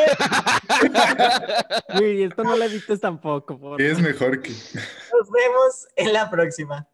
Güey, esto no lo edites tampoco, por ¿Qué es mejor que.? Nos vemos en la próxima.